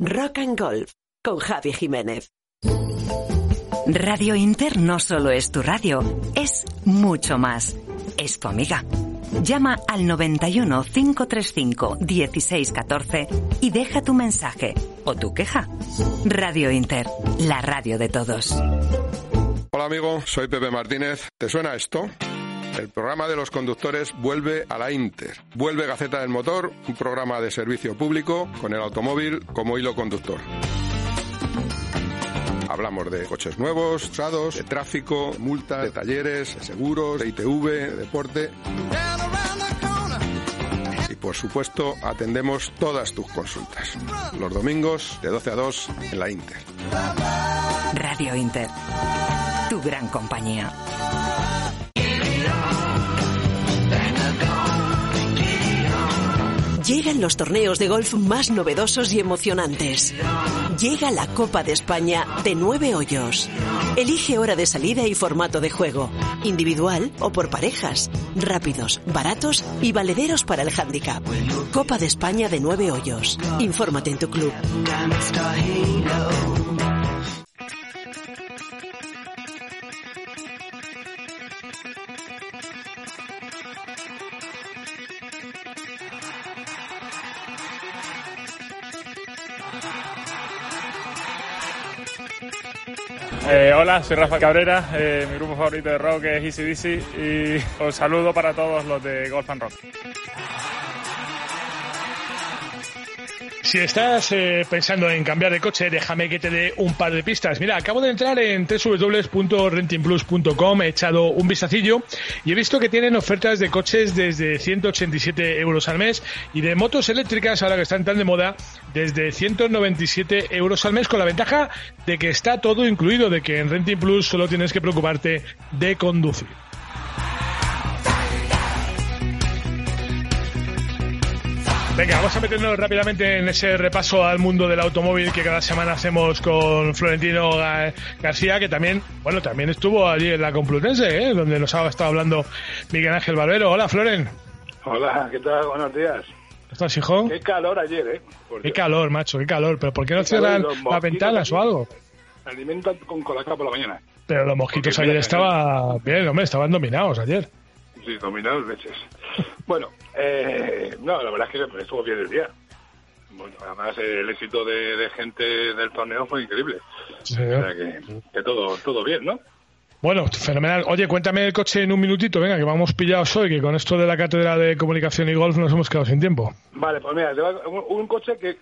Rock and Golf con Javi Jiménez. Radio Inter no solo es tu radio, es mucho más. Es tu amiga. Llama al 91 535 1614 y deja tu mensaje o tu queja. Radio Inter, la radio de todos. Hola amigo, soy Pepe Martínez. ¿Te suena esto? El programa de los conductores vuelve a la Inter. Vuelve Gaceta del Motor, un programa de servicio público con el automóvil como hilo conductor. Hablamos de coches nuevos, usados, de tráfico, multas, de talleres, de seguros, de ITV, de deporte. Y por supuesto, atendemos todas tus consultas. Los domingos de 12 a 2 en la Inter. Radio Inter, tu gran compañía. Llegan los torneos de golf más novedosos y emocionantes. Llega la Copa de España de nueve hoyos. Elige hora de salida y formato de juego. Individual o por parejas. Rápidos, baratos y valederos para el handicap. Copa de España de nueve hoyos. Infórmate en tu club. Eh, hola, soy Rafa Cabrera, eh, mi grupo favorito de rock es Easy Dizzy y os saludo para todos los de Golf and Rock. Si estás eh, pensando en cambiar de coche, déjame que te dé un par de pistas. Mira, acabo de entrar en www.rentingplus.com, he echado un vistacillo y he visto que tienen ofertas de coches desde 187 euros al mes y de motos eléctricas, ahora que están tan de moda, desde 197 euros al mes, con la ventaja de que está todo incluido, de que en Renting Plus solo tienes que preocuparte de conducir. Venga, vamos a meternos rápidamente en ese repaso al mundo del automóvil que cada semana hacemos con Florentino Ga- García, que también, bueno, también estuvo allí en la Complutense, ¿eh? donde nos ha estado hablando Miguel Ángel Barbero. Hola, Floren. Hola, ¿qué tal? Buenos días. ¿Cómo estás, hijo? Qué calor ayer, ¿eh? Por Qué Dios. calor, macho, qué calor. ¿Pero por qué no cierran las ventanas o algo? Alimentan con colacao por la mañana. Pero los mosquitos Porque ayer estaban bien, hombre, estaban dominados ayer. Sí, dominados veces. Bueno, eh, no, la verdad es que estuvo bien el día. Bueno, además el éxito de, de gente del torneo fue increíble. Sí, O sea que, que todo, todo bien, ¿no? Bueno, fenomenal. Oye, cuéntame el coche en un minutito, venga, que vamos pillados hoy, que con esto de la cátedra de comunicación y golf nos hemos quedado sin tiempo. Vale, pues mira, un, un coche que,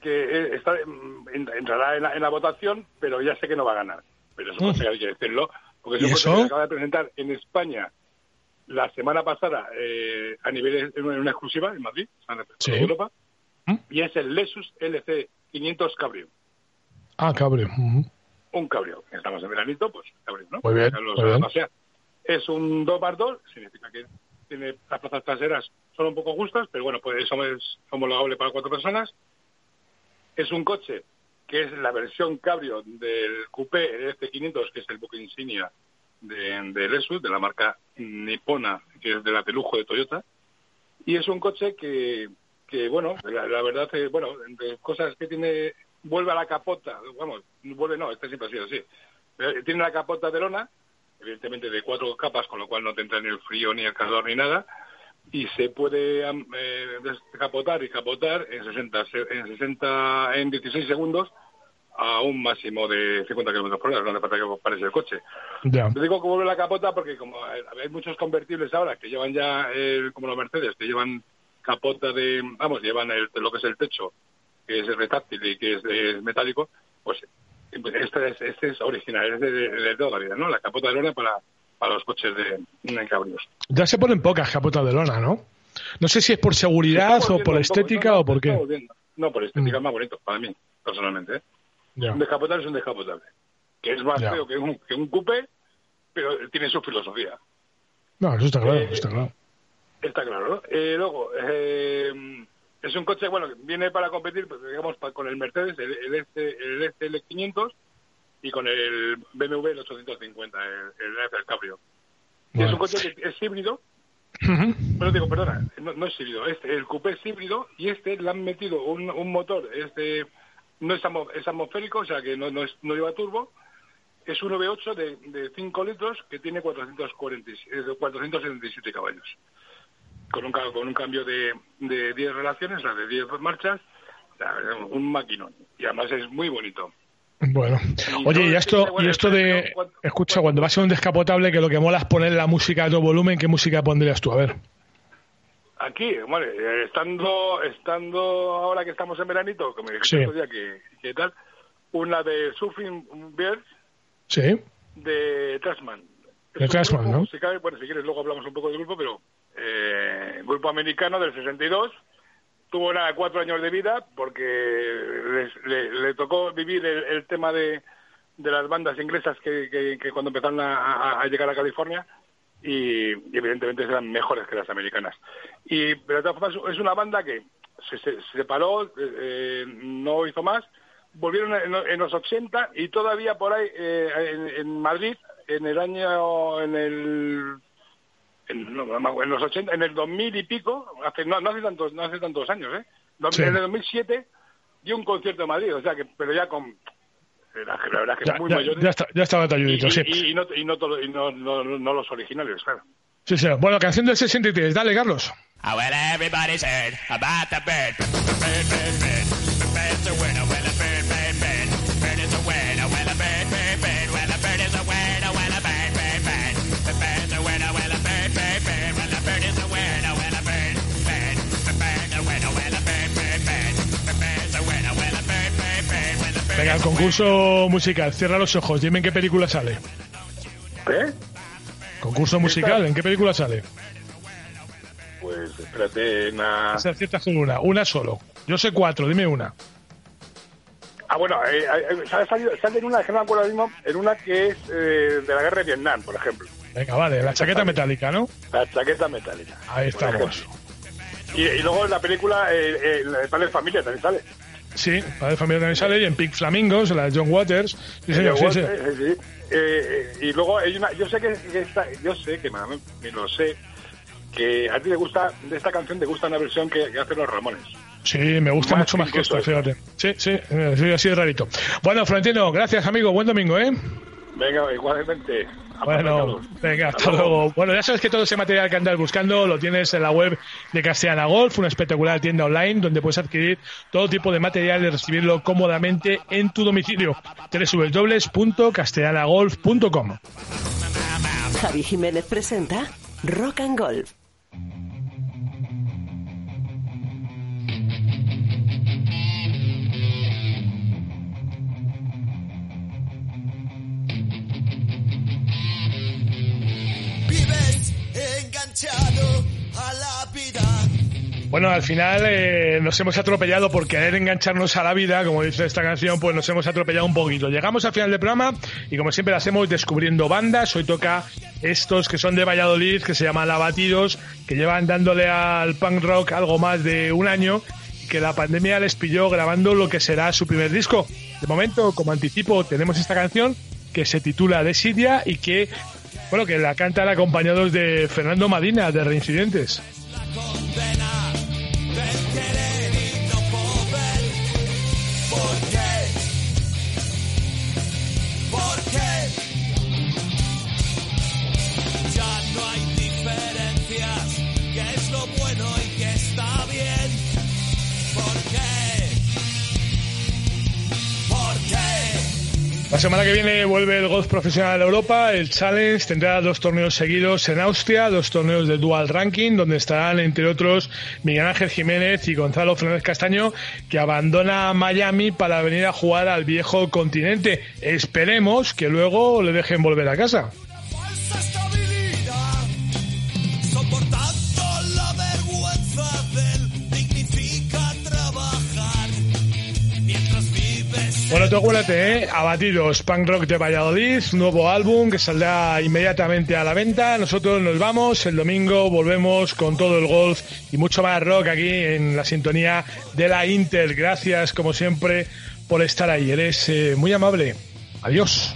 que eh, está, mm, en- entrará en la, en la votación, pero ya sé que no va a ganar. Pero es un Mm. hay que decirlo, porque es ¿Y un coche eso? que se acaba de presentar en España la semana pasada eh, a nivel en una exclusiva en Madrid, en Sí. Europa, ¿Mm? y es el Lexus LC 500 Cabrio. Ah. Ujú. Un cabrio. Estamos en veranito, pues cabrio, ¿no? Muy bien, Los- muy bien. o sea, es un 2 más 2, significa que tiene las plazas traseras son un poco justas, pero bueno, pues eso es homologable para cuatro personas. Es un coche que es la versión cabrio del coupé F500, que es el buque insignia de, de Lexus, de la marca nipona, que es de la de lujo de Toyota. Y es un coche que, que bueno, la, verdad, eh, bueno, entre cosas que tiene, vuelve a la capota, vamos, vuelve no, este siempre ha sido así. Eh, Tiene la capota de lona, evidentemente de cuatro capas, con lo cual no te entra ni el frío, ni el calor, ni nada, y se puede eh, descapotar y capotar en 60, se- en 60, en 16 segundos a un máximo de 50 kilómetros por hora, no hace falta que pares el coche. Ya. Te digo que vuelve la capota porque como hay muchos convertibles ahora que llevan ya, eh, como los Mercedes, que llevan capota de, vamos, llevan el, lo que es el techo, que es retráctil y que es, eh, metálico, pues este es, este es original, es de, de- de toda la vida, ¿no? La capota de lona para, para los coches de, de cabrios. Ya se ponen pocas capotas de lona, ¿no? No sé si es por seguridad o por un poco, estética no, o por qué. No, por estética es más bonito, para mí, personalmente. ¿eh? Un descapotable es un descapotable. Que es más feo que un, que un coupé, pero tiene su filosofía. No, eso está claro, Eh, está claro. Está claro, ¿no? Eh, luego, eh, es un coche, bueno, que viene para competir, pues, digamos, pa- con el Mercedes, el, el, el SL500, y con el BMW el 850, el, el, el Cabrio. Es un coche que es híbrido, pero digo, perdona, no, no, es híbrido, este, el coupé es híbrido y este le han metido un, un motor, este no es, es, atmosférico, o sea que no, no, es, no lleva turbo, es un V8 de, de 5 litros que tiene 440, 477 caballos. Con un, con un cambio de, de 10 relaciones, o sea, de 10 marchas, un maquinón. Y además es muy bonito. Bueno, oye, y esto, y esto de, escucha, cuando vas a un descapotable que lo que mola es poner la música a todo volumen, ¿qué música pondrías tú? A ver. Aquí, bueno, estando, estando ahora que estamos en veranito, como dijiste sí. día que, que, tal, una de Surfing Birds sí. de Trashman. De Trashman, ¿no? Si cabe, bueno, si quieres luego hablamos un poco del grupo, pero eh, grupo americano del 62, tuvo nada, cuatro años de vida porque le, le, tocó vivir el, el tema de, de, las bandas inglesas que, que, que cuando empezaron a, a, a, llegar a California y, y, evidentemente eran mejores que las americanas. Y pero de todas formas es una banda que se, se, se separó, eh, no hizo más, volvieron en, en, los 80 y todavía por ahí eh, en, en Madrid en el año en el en, no, en, los 80, en el 2000 y pico, hace, no, no, hace tantos, no hace tantos años, ¿eh? Sí. En el 2007 dio un concierto en Madrid, o sea que, pero ya con, la, la verdad es que ya, muy ya, mayores. Ya, está, ya estaba talludito, y, sí. Y, y, no, y, no, todo, y no, no, no, los originales, claro. Sí, sí. Bueno, canción del 63, dale, Carlos. Oh, well, everybody's heard about the bird. Bird, bird, bird. The bird's a winner. Well, a bird, bird, bird. Venga, el concurso musical. Cierra los ojos. Dime en qué película sale. ¿Eh? Concurso musical. ¿En qué película sale? Pues espérate, una... Aciertas con una, una solo. Yo sé cuatro, dime una. Ah, bueno, eh, eh, sale, sale en una, que no me acuerdo mismo, en una que es eh, de la guerra de Vietnam, por ejemplo. Venga, vale, la chaqueta metálica, ¿no? La chaqueta metálica. Ahí estamos. Y, y, luego en la película, eh, Padre de Familia también sale. Sí, Padre de Familia también sale, y en Pink Flamingos, la de John Waters. Sí, señor, sí, sí. sí. Eh, y luego hay una, yo sé que, que esta, yo sé que me, me lo sé, que a ti te gusta, de esta canción te gusta una versión que, que hacen los Ramones. Sí, me gusta más mucho más que esta, fíjate. Sí, sí, sí, así de rarito. Bueno, Florentino, gracias, amigo. Buen domingo, ¿eh? Venga, igualmente. Bueno, venga, hasta, hasta luego. luego. Bueno, ya sabes que todo ese material que andas buscando lo tienes en la web de Castellana Golf, una espectacular tienda online donde puedes adquirir todo tipo de material y recibirlo cómodamente en tu domicilio. www.castellanagolf.com Javi Jiménez presenta Rock and Golf. A la vida. Bueno, al final eh, nos hemos atropellado por querer engancharnos a la vida, como dice esta canción, pues nos hemos atropellado un poquito. Llegamos al final del programa y como siempre lo hacemos descubriendo bandas. Hoy toca estos que son de Valladolid, que se llaman Abatidos, que llevan dándole al punk rock algo más de un año que la pandemia les pilló grabando lo que será su primer disco. De momento, como anticipo, tenemos esta canción que se titula Desidia y que bueno, que la cantan acompañados de Fernando Madina, de Reincidentes. La semana que viene vuelve el golf profesional de Europa, el Challenge tendrá dos torneos seguidos en Austria, dos torneos de dual ranking, donde estarán entre otros Miguel Ángel Jiménez y Gonzalo Fernández Castaño, que abandona Miami para venir a jugar al viejo continente. Esperemos que luego le dejen volver a casa. Bueno, tú acuérdate, ¿eh? Abatidos, Punk Rock de Valladolid, nuevo álbum que saldrá inmediatamente a la venta. Nosotros nos vamos, el domingo volvemos con todo el golf y mucho más rock aquí en la sintonía de la Inter. Gracias, como siempre, por estar ahí. Eres eh, muy amable. Adiós.